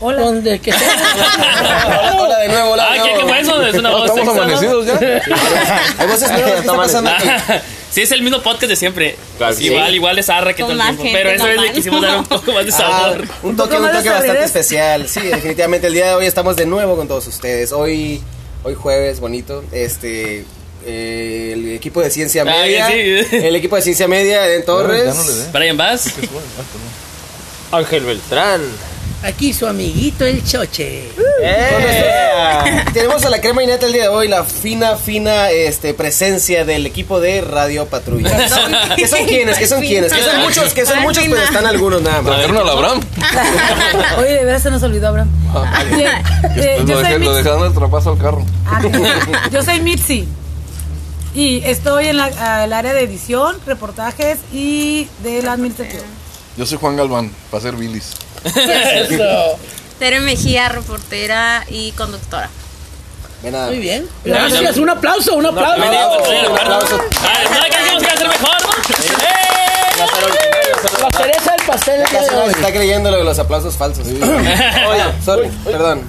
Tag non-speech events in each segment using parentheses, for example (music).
Hola. (laughs) Donde que (laughs) Hola de nuevo, hola Ah, de ¿qué, qué fue eso? Es una voz ¿Estamos amanecidos ya? (laughs) Hay voces nuevas, ¿qué está pasando aquí? Sí, es el mismo podcast de siempre. Claro igual, igual de zarra que Con todo el tiempo. Pero esta vez le quisimos dar un poco más de Ah, sabor. un toque, un toque bastante especial. Sí, definitivamente el día de hoy estamos de nuevo con todos ustedes. Hoy, hoy jueves, bonito. Este, eh, el equipo de ciencia media, sí. el equipo de ciencia media en Torres. Brian Bass. Ángel Beltrán. Aquí su amiguito el choche. (laughs) Tenemos a la crema y neta el día de hoy, la fina, fina este, presencia del equipo de Radio Patrulla. ¿Qué (laughs) son quiénes? ¿Qué son quiénes? Que son muchos, que son muchos, pero están algunos nada más. ¿Trajeron a la Abraham? (laughs) Oye, de verdad se nos olvidó, Abraham. Bien, eh, yo, lo, soy dejé, lo Mitzi. dejaron el trapazo al carro. Ah, yo soy Mitzi. Y estoy en la- ah, el área de edición, reportajes y de la administración. Yo soy Juan Galván, para ser bilis. (laughs) Eso. Tere Mejía, reportera y conductora. Ven a- Muy bien. Gracias. Gracias, un aplauso, un aplauso. Un ¿de acuerdo? aplauso. ¿no que tenemos que hacer mejor, no? La cereza del pastel el día Casi de no hoy. se está creyendo lo de los aplausos falsos. Oye, sorry, perdón.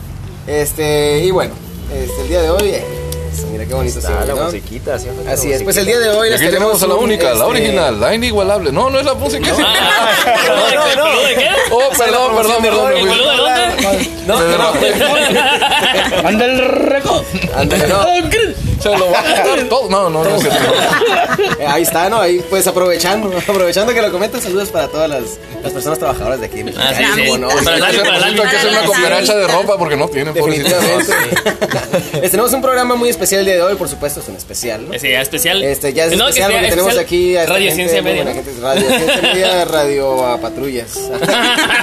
Este, y bueno, este, el día de hoy, eh, eso, mira qué bonito se ve, la ¿no? musiquita, Así es, pues el día de hoy aquí tenemos a la única, la este, original, la inigualable. No, no es la música. ¿peludo de qué? ¿Peludo de qué? Oh, perdón, perdón, perdón. ¿El de dónde? No, no. Anda el no. (laughs) Se lo va a quitar todo. No, no, no. Eh, Ahí está, ¿no? Ahí pues aprovechando, aprovechando que lo comentas, saludos para todas las, las personas trabajadoras de aquí. Ah, sí. Para hacer- Lali. hay que hacer una cooperacha de ropa porque no tienen, Definitivamente. (laughs) tenemos un programa muy especial el día de hoy, por supuesto, es un especial, ¿no? Sí, ya especial. Este, ya es No, que especial sea porque tenemos especial. aquí a Radio gente, Ciencia Media. gente, Radio Ciencia Media, (laughs) Radio a Patrullas. (laughs)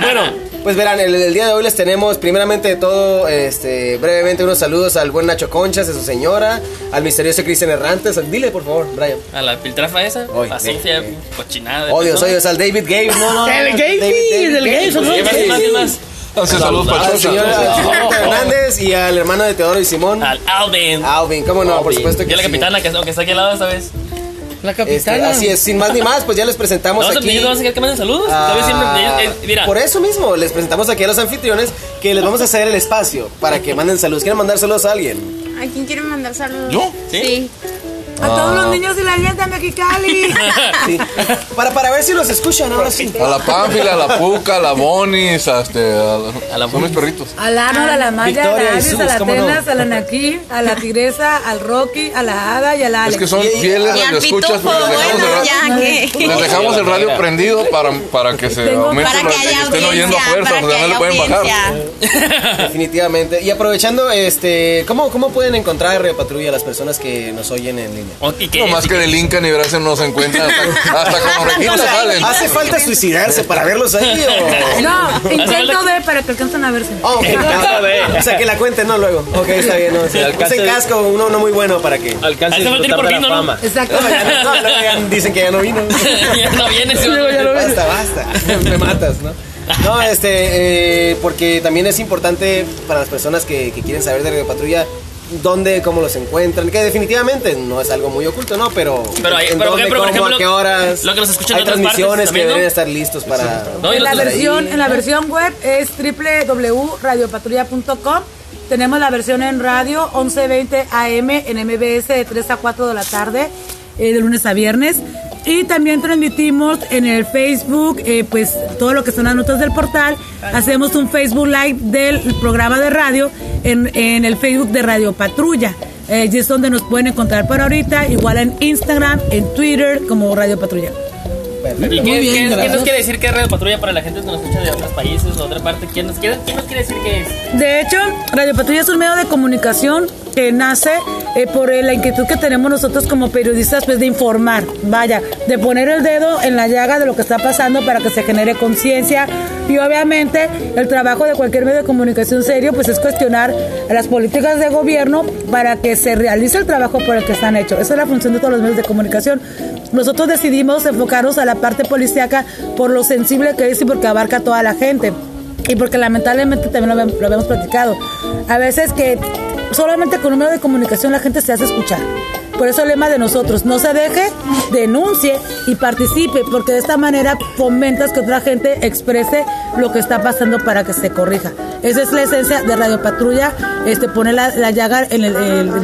Bueno, Pues verán, el, el día de hoy les tenemos, primeramente de todo, este, brevemente unos saludos al buen Nacho Conchas, de su señora, al misterioso Cristian Errantes. Dile, por favor, Brian. a la piltrafa esa, Oy, eh, cochinada. oh, Dios, al David Gabe. No, no, El David- el Gabe, Hace saludos para Al señor (laughs) al señor Hernández y al hermano de Teodoro y Simón. Al Alvin. Alvin, cómo no, por supuesto Y que a la sí. capitana, que, que está aquí al lado esta vez. La Este, capitana. así es, sin más ni más, pues ya les presentamos ¿No vas a aquí. no vas a querer que manden saludos? Ah, siempre, eh, eh, mira, Por eso mismo, les presentamos aquí a los anfitriones que les vamos a ceder el espacio para que manden saludos. ¿Quieren mandar saludos a alguien? ¿A quién quiere mandar saludos? ¿Yo? Sí. A todos los niños de la niña de Mexicali. (laughs) Sí. Para, para ver si los escuchan ahora sí. A la Pánfila, a la Puca, a la Bonis, a, este, a, la, A la son mis perritos. Al Arnold, a la Maya, a la y Alice, Sus, a la ¿cómo no? Atenas, a la Naki, a la Tigresa, al Rocky, a la Hada y a la Alex. Es que son Y- y- fieles Y al radioescuchas pitufo, porque les dejamos, bueno, el, ra- ya que... les dejamos el radio prendido para, para que se Tengo- aumente Para el que radio, haya estén oyendo a fuerza, para porque que no le pueden bajar. (laughs) Definitivamente. Y aprovechando, este, ¿cómo, cómo pueden encontrar Radio Patrulla las personas que nos oyen en y que- No más que del Inca ni Brasil no se encuentran hasta, (laughs) hasta con orejitas salen. ¿Hace falta suicidarse para verlos ahí o...? (laughs) No, intento de para que alcancen a verse. Oh, ok. (laughs) o sea, que la cuenten, no luego. Ok, está bien. No, Usen casco, uno no muy bueno para que... Alcance a disfrutar por de la vino, ¿no? fama. Exacto. No, ya no, no, ya dicen que ya no vino. ya no viene. sí, Basta, basta. Me matas, ¿no? No, este, eh, porque también es importante para las personas que, que quieren saber de Radio Patrulla dónde, cómo los encuentran, que definitivamente no es algo muy oculto, ¿no? Pero, Pero hay- en pero, dónde, por cómo, ejemplo, a qué horas. lo que nos escuchan Hay en partes transmisiones que ¿no? deben estar listos para... No, En la, los- versión, en la versión web es www.radiopatrulla.com. Tenemos la versión en radio 11.20 AM en MBS de 3 a 4 de la tarde, eh, de lunes a viernes. Y también transmitimos en el Facebook, eh, pues todo lo que son las notas del portal. Hacemos un Facebook Live del programa de radio en, en el Facebook de Radio Patrulla. Eh, y es donde nos pueden encontrar por ahorita, igual en Instagram, en Twitter, como Radio Patrulla. ¿Y qué, bien, qué- nos quiere decir que es Radio Patrulla para la gente que nos escucha de otros países o de otra parte? ¿Quién nos quiere, quién nos quiere decir que es? De hecho, Radio Patrulla es un medio de comunicación que nace eh, por la inquietud que tenemos nosotros como periodistas, pues de informar, vaya, de poner el dedo en la llaga de lo que está pasando para que se genere conciencia y obviamente el trabajo de cualquier medio de comunicación serio, pues es cuestionar las políticas de gobierno para que se realice el trabajo por el que están hechos. Esa es la función de todos los medios de comunicación. Nosotros decidimos enfocarnos a la parte policíaca por lo sensible que es y porque abarca a toda la gente. Y porque lamentablemente también lo, lo habíamos platicado. A veces que solamente con un medio de comunicación la gente se hace escuchar. Por eso el lema de nosotros, no se deje, denuncie y participe, porque de esta manera fomentas que otra gente exprese lo que está pasando para que se corrija. Esa es la esencia de Radio Patrulla, este, poner la, la llaga en el,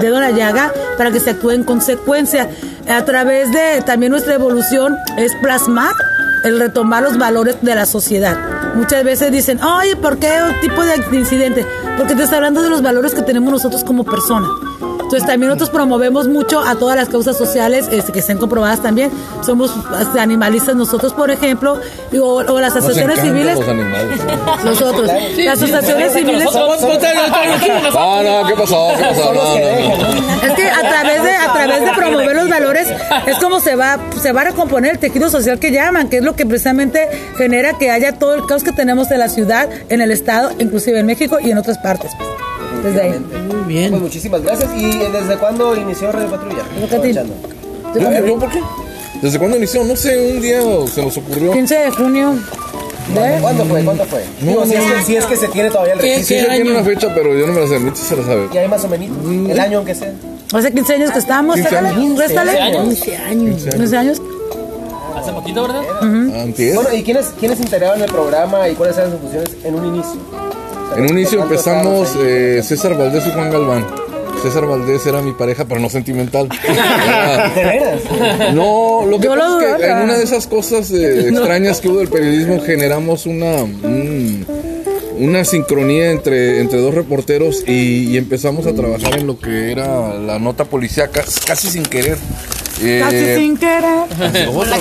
dedo en la llaga para que se actúe en consecuencia. A través de también nuestra evolución es plasmar el retomar los valores de la sociedad. Muchas veces dicen, oye, ¿por qué tipo de incidente? Porque te está hablando de los valores que tenemos nosotros como personas. Entonces también nosotros promovemos mucho a todas las causas sociales este, que estén comprobadas también. Somos este, animalistas nosotros, por ejemplo, y- o, o las asociaciones civiles. los animales. Nosotros. las asociaciones civiles. No, no, ¿qué pasó? ¿Qué pasó? No, no, no. Es que a través de a través de valores es como se va se va a recomponer el tejido social que llaman, que es lo que precisamente genera que haya todo el caos que tenemos en la ciudad, en el estado, inclusive en México y en otras partes. pues. Desde ahí. Muy bien. Pues muchísimas gracias. ¿Y desde cuándo inició Radio Patrulla? Aprovechando. ¿Yo, yo por qué? ¿Desde cuándo inició? No sé, un día se nos ocurrió. 15 de junio. de- ¿Cuándo fue? ¿Cuándo fue? No, Digo, si, es que, si es que se tiene todavía el Sí, registro. se tiene una fecha, pero yo no me la sé. Se la sabe. Y hay más o menos. El año aunque sea. Hace 15 años que estamos, 15 sácale, años. réstale. 15 años. 15 años. 15 años. Hace poquito, ¿verdad? Bueno, ¿y quiénes, quiénes integraban el programa y cuáles eran sus funciones en un inicio? O sea, En un inicio ¿cuántos empezamos estábamos eh, César Valdés y Juan Galván. César Valdés era mi pareja, pero no sentimental. Era- (laughs) ¿De veras? No, lo que pasa lo es que en una de esas cosas eh, (laughs) extrañas que hubo del periodismo generamos una un- una sincronía entre, entre dos reporteros y, y empezamos a trabajar en lo que era la nota policíaca casi sin querer. Eh, Casi sin querer. otra.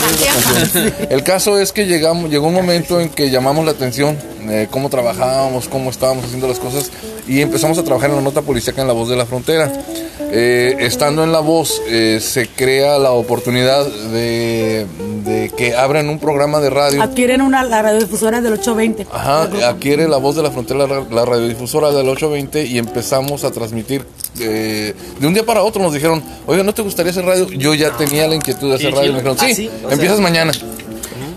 El caso es que llegamos, llegó un momento en que llamamos la atención, eh, cómo trabajábamos, cómo estábamos haciendo las cosas y empezamos a trabajar en la nota policíaca en La Voz de la Frontera. Eh, estando en La Voz eh, se crea la oportunidad de, de que abran un programa de radio. Adquieren una la radiodifusora del 820. Ajá, adquiere la voz de la frontera la, la radiodifusora del 820 y empezamos a transmitir. eh, de un día para otro nos dijeron, oiga, ¿no te gustaría hacer radio? Yo ya tenía la inquietud de hacer Sí, radio. sí. Me dijeron, Ah, sí, sí, o sea- empiezas mañana.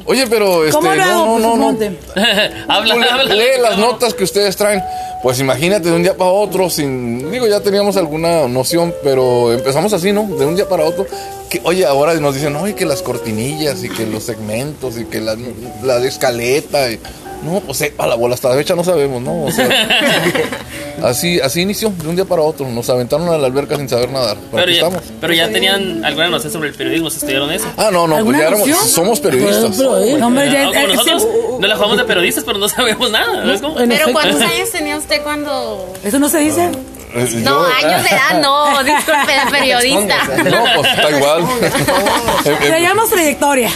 Oye, pero este, ¿Cómo lo hago? no, Pues, no, no, no. monte. (laughs) habla, Tú le- habla. lee las notas que ustedes traen. Pues imagínate de un día para otro, sin, digo, ya teníamos alguna noción, pero empezamos así, ¿no? De un día para otro. Que, oye, ahora nos dicen, oye, que las cortinillas y que los segmentos y que la, la de escaleta. y- no, pues sepa la bola, hasta la fecha no sabemos, ¿no? O sea, (laughs) así, así inició, de un día para otro. Nos aventaron a la alberca sin saber nadar. Pero ya, estamos. pero ya tenían alguna noción sobre el periodismo, ¿se estudiaron eso? Ah, no, no, pues ¿Alguna ya éramos, somos periodistas. No, hombre, ya- No, eh, nosotros no la jugamos de periodistas, pero no sabemos nada. Pero. ¿cuántos años tenía usted cuando...? Eso no se dice. Eh, No, yo- años de edad no, disculpe, de (laughs) periodista. No, pues está igual. (laughs) (laughs) Eh, eh, Le llamamos trayectoria.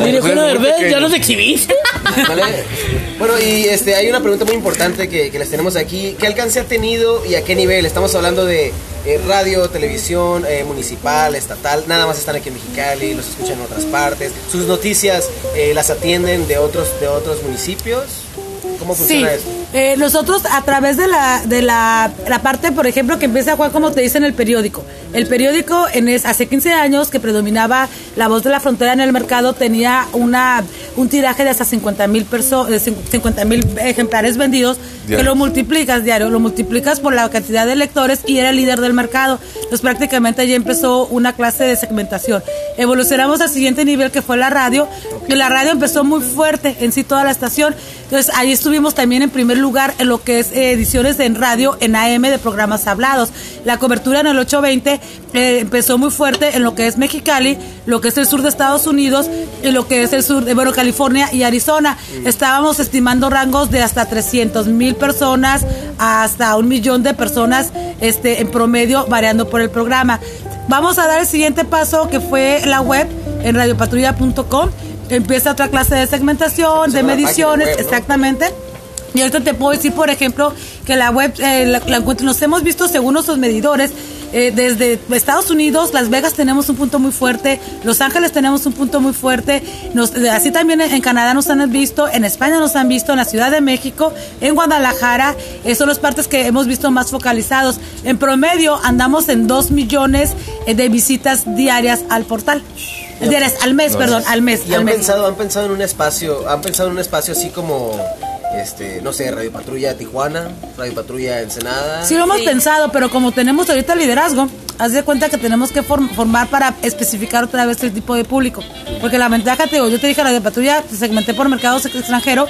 Mire, Eugenio Derbez, ya nos exhibiste. ¿Vale? Bueno, y este, hay una pregunta muy importante que, que les tenemos aquí. ¿Qué alcance ha tenido y a qué nivel? Estamos hablando de eh, radio, televisión, eh, municipal, estatal. Nada más están aquí en Mexicali, los escuchan en otras partes. Sus noticias eh, las atienden de otros, de otros municipios. ¿Cómo Sí, funciona eso? Eh, nosotros a través de la de la, la parte, por ejemplo, que empieza Juan, como te dice en el periódico. El periódico en es- hace 15 años que predominaba la voz de la frontera en el mercado tenía una un tiraje de hasta 50 mil mil ejemplares vendidos que lo multiplicas diario, lo multiplicas por la cantidad de lectores y era el líder del mercado. Entonces prácticamente ya empezó una clase de segmentación. Evolucionamos al siguiente nivel que fue la radio y la radio empezó muy fuerte en sí toda la estación. Entonces ahí estuvimos también en primer lugar en lo que es eh, ediciones en radio en AM de programas hablados. La cobertura en el 820 eh, empezó muy fuerte en lo que es Mexicali, lo que es el sur de Estados Unidos y lo que es el sur de bueno, California y Arizona. Estábamos estimando rangos de hasta 300 mil personas hasta un millón de personas este, en promedio variando por el programa. Vamos a dar el siguiente paso que fue la web en radiopatrulla.com. Empieza otra clase de segmentación, de mediciones, página web, ¿no? exactamente. Y ahorita te puedo decir, por ejemplo, que la web eh, la, nos hemos visto según nuestros medidores. eh, desde Estados Unidos, Las Vegas tenemos un punto muy fuerte, Los Ángeles tenemos un punto muy fuerte, nos- eh, así también en, Canadá nos han visto, en España nos han visto, en la Ciudad de México, en Guadalajara, eh, son las partes que hemos visto más focalizados. En promedio andamos en 2 millones eh, de visitas diarias al portal. Diarias, al mes, perdón, al mes. ¿Y al han mes. pensado, han pensado en un espacio, han pensado en un espacio así como este, no sé, Radio Patrulla Tijuana, Radio Patrulla Ensenada. Sí lo hemos Sí. pensado, pero como tenemos ahorita el liderazgo, haz de cuenta que tenemos que form- formar para especificar otra vez el tipo de público. Porque la ventaja, te digo, yo te dije de patrulla, te segmenté por mercados extranjero,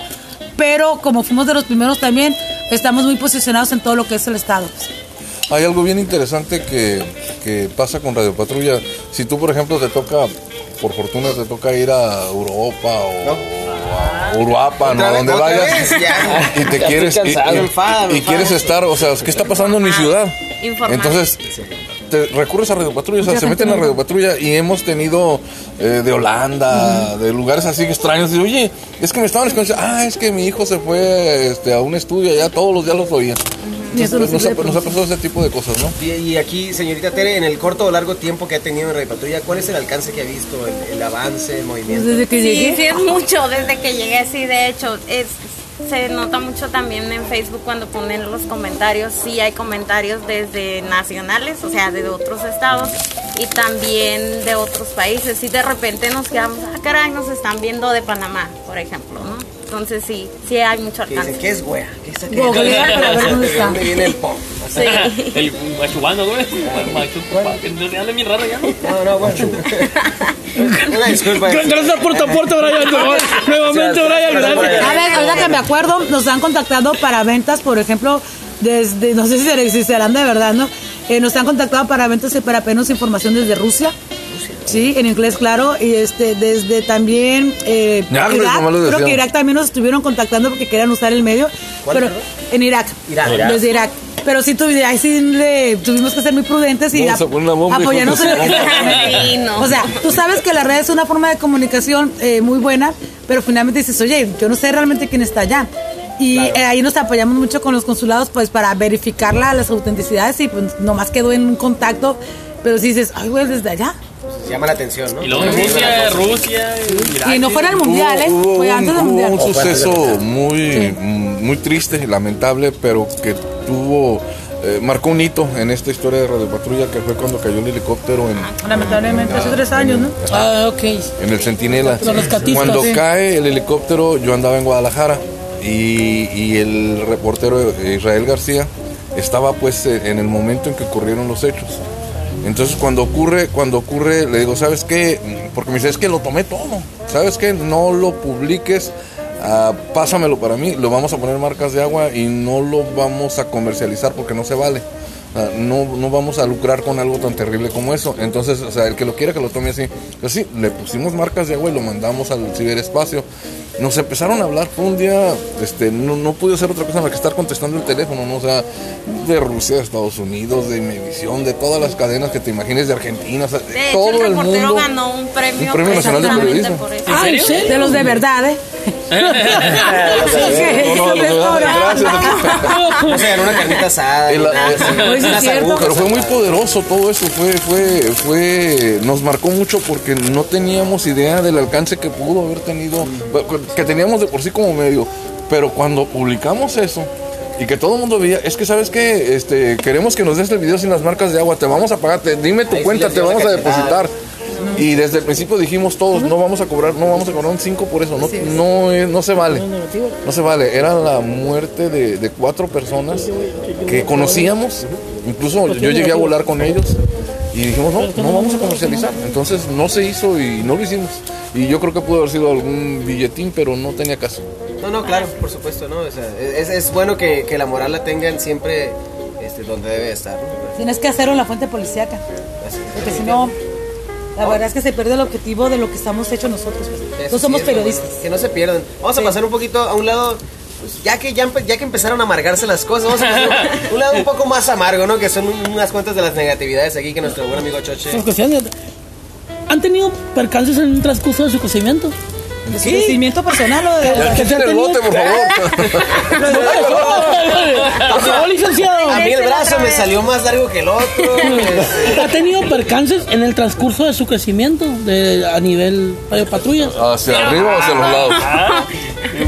pero como fuimos de los primeros también, estamos muy posicionados en todo lo que es el Estado. Hay algo bien interesante que, que pasa con Radio Patrulla. Si tú, por ejemplo, te toca, por fortuna, te toca ir a Europa o, o a Uruapan o Otra a donde vayas y te Ya quieres y, cansado, y- y quieres estar, o sea, ¿qué está pasando en mi ciudad? Informar. Entonces, te recurres a Radio Patrulla, o sea, se meten a no. Radio Patrulla y hemos tenido eh, de Holanda, de lugares así extraños. Y, oye, es que me estaban escuchando, ah, es que mi hijo se fue este, a un estudio allá, todos los días los oía. Entonces, nos nos, ha, sirve de nos ha pasado ese tipo de cosas, ¿no? Y, y aquí, señorita Tere, en el corto o largo tiempo que ha tenido en Radio Patrulla, ¿cuál es el alcance que ha visto, el, el avance, el movimiento? Desde que Sí, llegué. sí, es mucho desde que llegué, sí, de hecho, es, se nota mucho también en Facebook cuando ponen los comentarios, sí hay comentarios desde nacionales, o sea, de otros estados y también de otros países, y de repente nos quedamos, ah, caray, nos están viendo de Panamá, por ejemplo, ¿no? Entonces sí, sí hay mucho alcance. ¿qué es wea? ¿Qué es aquello? Googlea para ver dónde ¿De está. dónde viene el pop? Sí. (laughs) El machubano, güey. Machu, que no anda bien raro ya, ¿no? No, no, bueno. Una disculpa. Gracias puerta a puerta, Brian. (laughs) Nuevamente, Brian, gracias. A ver, ahorita que me acuerdo, nos han contactado para ventas, por ejemplo, desde, no sé si serán de verdad, ¿no? Eh, nos han contactado para ventas y para pedirnos información desde Rusia. Sí, en inglés, claro. Y este, desde también eh, Ya, Irak. lo Creo que. Irak también nos estuvieron contactando porque querían usar el medio. ¿Cuál, pero en Irak. Irak. Irak. Desde Irak. Pero sí, tuvi- ahí sí le- tuvimos que ser muy prudentes y ap- apoyarnos en. (laughs) Sí, no. O sea, tú sabes que la red es una forma de comunicación eh, muy buena, pero finalmente dices, oye, yo no sé realmente quién está allá. Y eh, ahí nos apoyamos mucho con los consulados, pues para verificar la- las autenticidades y pues nomás quedó en un contacto, pero si dices, ay, güey, desde allá. Llama la atención, ¿no? Y luego Rusia, Rusia, Irak. Y no fuera el mundial, ¿eh? Hubo, Fue antes del hubo mundial. un suceso muy, muy triste y lamentable, pero que tuvo, eh, marcó un hito en esta historia de Radio Patrulla, que fue cuando cayó el helicóptero en, Lamentablemente, hace tres años, ¿no? Ah, ok. en el Centinela. Los rescatistas, Cuando sí. cae el helicóptero, yo andaba en Guadalajara y, y el reportero Israel García estaba pues eh, en el momento en que ocurrieron los hechos. Entonces cuando ocurre, cuando ocurre, le digo, ¿sabes qué? Porque me dice, es que lo tomé todo. ¿Sabes qué? No lo publiques, ah, pásamelo para mí, lo vamos a poner marcas de agua y no lo vamos a comercializar porque no se vale. Ah, no, no vamos a lucrar con algo tan terrible como eso. Entonces, o sea, el que lo quiera que lo tome así. Pues sí, le pusimos marcas de agua y lo mandamos al ciberespacio. Nos empezaron a hablar, fue un día, este, no, no pude hacer otra cosa más que estar contestando el teléfono, ¿no? O sea, de Rusia, de Estados Unidos, de Imevisión, de todas las cadenas que te imagines, de Argentina, o sea, de, De hecho, todo el el reportero mundo. ganó un premio, Un premio nacional de periodismo. por eso. Ah, ¿en serio? De los de verdad, ¿eh? Una carnita asada. Agujas. Pero fue muy poderoso todo eso, fue, fue, fue, nos marcó mucho porque no teníamos idea del alcance que pudo haber tenido, que teníamos de por sí como medio. Pero cuando publicamos eso y que todo el mundo veía, es que sabes que este, queremos que nos des el video sin las marcas de agua, te vamos a pagar, te- dime tu Ahí cuenta, te vamos a depositar. Y desde el principio dijimos todos, no vamos a cobrar, no vamos a cobrar un 5 por eso, no, no, no se vale. No se vale, era la muerte de, de cuatro personas que conocíamos, incluso yo llegué a volar con ellos y dijimos, no, no vamos a comercializar. Entonces no se hizo y no lo hicimos. Y yo creo que pudo haber sido algún billetín, pero no tenía caso. No, no, claro, por supuesto, ¿no? O sea, es, es bueno que, que la moral la tengan siempre este, donde debe estar, ¿no? Tienes que hacerlo en la fuente policíaca. Porque si no, la verdad es que se pierde el objetivo de lo que estamos hechos nosotros. pues. Somos sí periodistas. bueno, que no se pierdan. Vamos a pasar un poquito a un lado, pues, ya que ya, ya que empezaron a amargarse las cosas, vamos a a un lado un poco más amargo, ¿no? Que son un- unas cuantas de las negatividades aquí que nuestro buen amigo Choche. ¿Han tenido percances en un transcurso de su crecimiento? De su crecimiento personal o de... Ya el bote, por favor. (laughs) Por favor, (laughs) licenciado. A mí el brazo me salió más largo que el otro. (laughs) este, ¿Ha tenido percances en el transcurso de su crecimiento de, a nivel patrulla? ¿Hacia arriba o hacia los lados?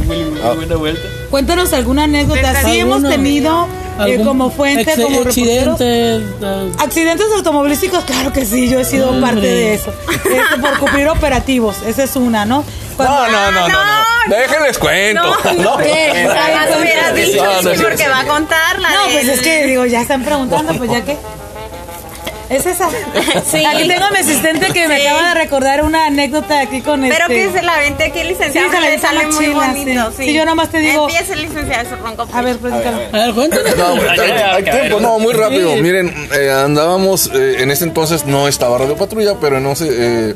Muy, muy buena vuelta. Cuéntanos alguna anécdota. Sí hemos tenido eh, ¿Algún como fuente, ex- como reporteros. accidente? eh, Accidentes automovilísticos, claro que sí, yo he sido Hombre. parte de eso. Este, por cumplir operativos, esa es una, ¿no? No, no, no, no, no. Déjenles cuento. No, No. jamás hubieras dicho porque va a contarla. No, pues es que digo, ya están preguntando, pues ya que. Es esa. (laughs) Sí. Aquí tengo a mi asistente que me acaba de recordar una anécdota aquí con Pero este. que se la vente aquí, licenciada, Sí, se la sale más muy chila, bonito. sí. Sí. Sí, yo nomás te digo- Empieza, licenciada, su ronco. A ver, platícalo. A ver, cuéntanos. No, hay, ay, hay ay, tiempo, no, muy rápido. Sí. Miren, eh, andábamos, eh, en ese entonces no estaba Radio Patrulla, pero no sé, eh,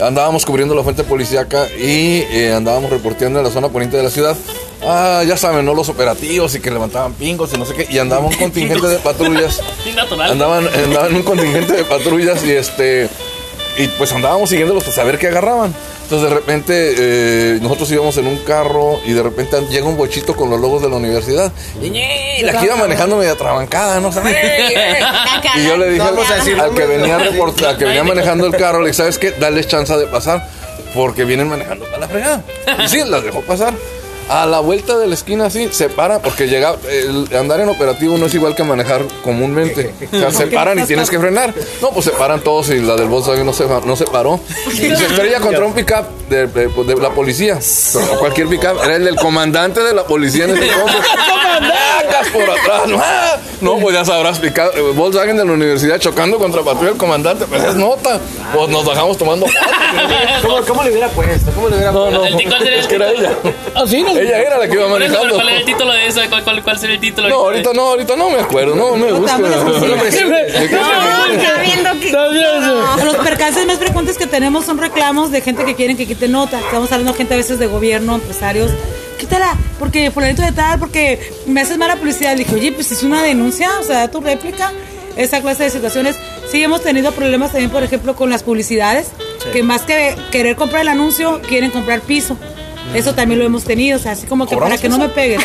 andábamos cubriendo la fuente policíaca y eh, andábamos reporteando en la zona poniente de la ciudad. Ah, ya saben, ¿no? Los operativos y que levantaban pingos y no sé qué. Y andaba un (laughs) contingente de patrullas. Sí, natural. Andaban, andaban un contingente de patrullas y este y pues andábamos siguiéndolos para saber qué agarraban. Entonces de repente eh, nosotros íbamos en un carro y de repente llega un bochito con los logos de la universidad. Y, la que iba manejando media trabancada, ¿no? O sea, "Eh, eh". y yo le dije al, que venía al que venía manejando el carro, le dije, ¿sabes qué? Dale chance de pasar porque vienen manejando para la fregada. Y sí, las dejó pasar. A la vuelta de la esquina así, se para porque llega el andar en operativo no es igual que manejar comúnmente. O sea, se paran y tienes que frenar. No, pues se paran todos y la del Volkswagen no se, no se paró. Y se estrella contra un pickup de, de- de la policía. No cualquier pickup, era el del comandante de la policía en ese entonces. (laughs) ¡Comandacas por atrás! ¿no? No, pues ya sabrás, pickup, eh, Volkswagen de la universidad chocando contra patrulla del comandante, pues es nota. Pues nos bajamos tomando. ¿Cómo, ¿Cómo le hubiera puesto? ¿Cómo le hubiera No, puesto? no, sería es que era ella. Ah, sí, nos- Ella era la que iba Por manejando. ¿Cuál es el título de eso? ¿Cuál, cuál, cuál sería el título? No, ahorita no, ahorita no me acuerdo, no me gusta. sí. No, está viendo que. Los percances más frecuentes que tenemos son reclamos de gente que quieren que quite nota. Estamos hablando de gente a veces de gobierno, empresarios. Quítala, porque fulanito de tal, porque me haces mala publicidad. Le dije, oye, pues es una denuncia, o sea, da tu réplica. Esa clase de situaciones. Sí hemos tenido problemas también, por ejemplo, con las publicidades, que más que querer comprar el anuncio, quieren comprar piso. Eso también lo hemos tenido, o sea, así como que para ¿Cobramos que no eso? me peguen.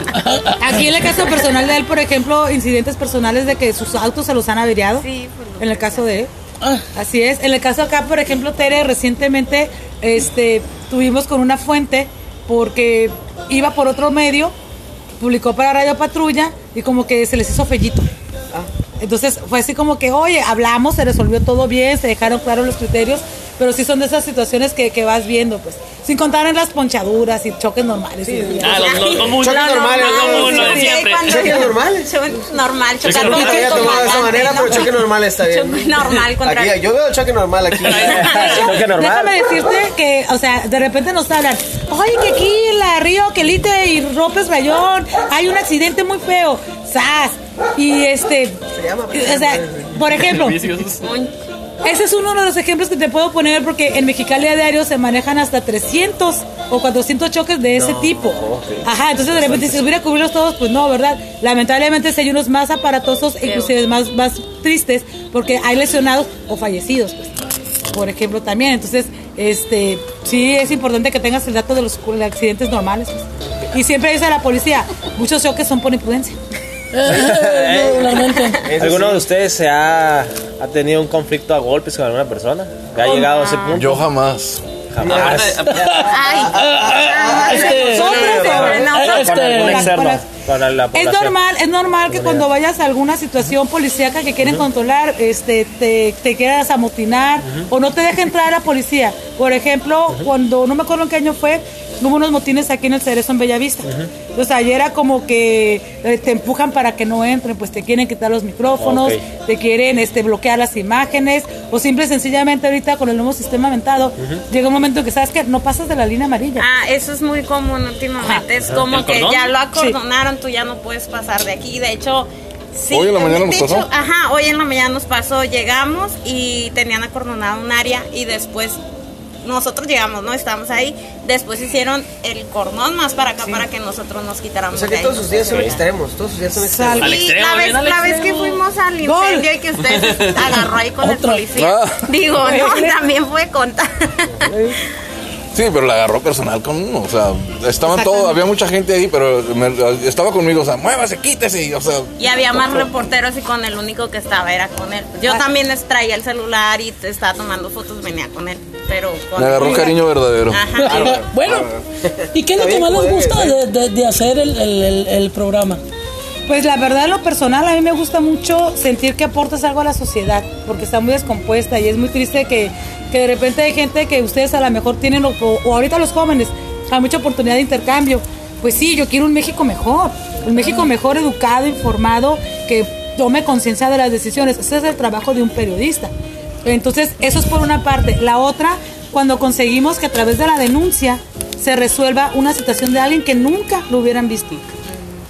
(laughs) Aquí en el caso personal de él, por ejemplo, incidentes personales de que sus autos se los han averiado. Sí, pues, En el caso de él. Ah, Así es. En el caso acá, por ejemplo, Tere, recientemente este, tuvimos con una fuente porque iba por otro medio, publicó para Radio Patrulla y como que se les hizo fellito. Entonces fue así como que, oye, hablamos, se resolvió todo bien, se dejaron claros los criterios, pero sí son de esas situaciones que, que vas viendo, pues. Sin contar en las ponchaduras y choques normales. y- Ah, los, los comunes. Choques normales, Los ¿no? comunes, lo de Sí, siempre. ¿Choques normales? Cho- Normal, chocar Choque con Nunca había tomado de esa manera, ¿no? pero choque normal está bien. Choque normal contra- Aquí, yo veo el choque normal aquí. Choque normal. Déjame decirte que, o sea, de repente nos hablan, oye, que aquí en la Río Quelite y Ropes Rayón hay un accidente muy feo, ¡zas! Y este, llama, o sea, por ejemplo. Ese es uno de los ejemplos que te puedo poner porque en Mexicali a diario se manejan hasta 300 o 400 choques de ese tipo. Ajá, entonces de repente si hubiera cubrirlos todos, pues no, ¿verdad? Lamentablemente si hay unos más aparatosos, inclusive más, más tristes, porque hay lesionados o fallecidos, pues. Por ejemplo, también. Entonces, este, sí es importante que tengas el dato de los accidentes normales. pues. Y siempre dice la policía, muchos choques son por imprudencia. Eh, regularmente. ¿Alguno de ustedes se ha, ha tenido un conflicto a golpes con alguna persona? ¿Que ha llegado a ese punto? Yo jamás. Jamás. Ay, Este, Es normal, es normal que cuando vayas a alguna situación policíaca que quieren controlar, este, te, te quieras amotinar o no te deja entrar a la policía. Por ejemplo, cuando, no me acuerdo en qué año fue, hubo unos motines aquí en el Cerezo en Bellavista. Entonces ayer era como que eh, te empujan para que no entren, pues te quieren quitar los micrófonos, te quieren este, bloquear las imágenes o simple y sencillamente ahorita con el nuevo sistema aventado, llega un momento en que sabes que no pasas de la línea amarilla. Ah, eso es muy común últimamente. Es como ¿El que cordón? ya lo acordonaron, tú ya no puedes pasar de aquí. De hecho, sí. Hoy en la mañana nos hecho, pasó. Ajá, hoy en la mañana nos pasó. Llegamos y tenían acordonado un área y después nosotros llegamos, ¿no? Estábamos ahí. Después hicieron el cordón más para acá para que nosotros nos O quitáramos sea de que todos sus días son extremos, todos sus días son extremos. Al extremo, la vez, bien al la vez que extremo. fuimos al Gol. incendio y que usted (laughs) agarró ahí con el Otra. policía. Ah. Digo, no, también fue contar. Sí, pero la agarró personal con uno. O sea, estaban todos, había mucha gente ahí, pero me- estaba conmigo. O sea, muévase, quítese. y, O sea, Y había más reporteros y con el único que estaba era con él. Yo Ah. también traía el celular y estaba tomando fotos, venía con él. Pero con me agarró cariño verdadero. Ajá. Bueno, ¿y qué es lo que más les gusta de, de- de hacer el, el- el- el programa? Pues la verdad, lo personal, a mí me gusta mucho sentir que aportas algo a la sociedad, porque está muy descompuesta y es muy triste que, que de repente hay gente que ustedes a lo mejor tienen, o, o ahorita los jóvenes, hay mucha oportunidad de intercambio. Pues sí, yo quiero un México mejor, un México mejor educado, informado, que tome conciencia de las decisiones. Ese es el trabajo de un periodista. Entonces, eso es por una parte. La otra, cuando conseguimos que a través de la denuncia se resuelva una situación de alguien que nunca lo hubieran visto.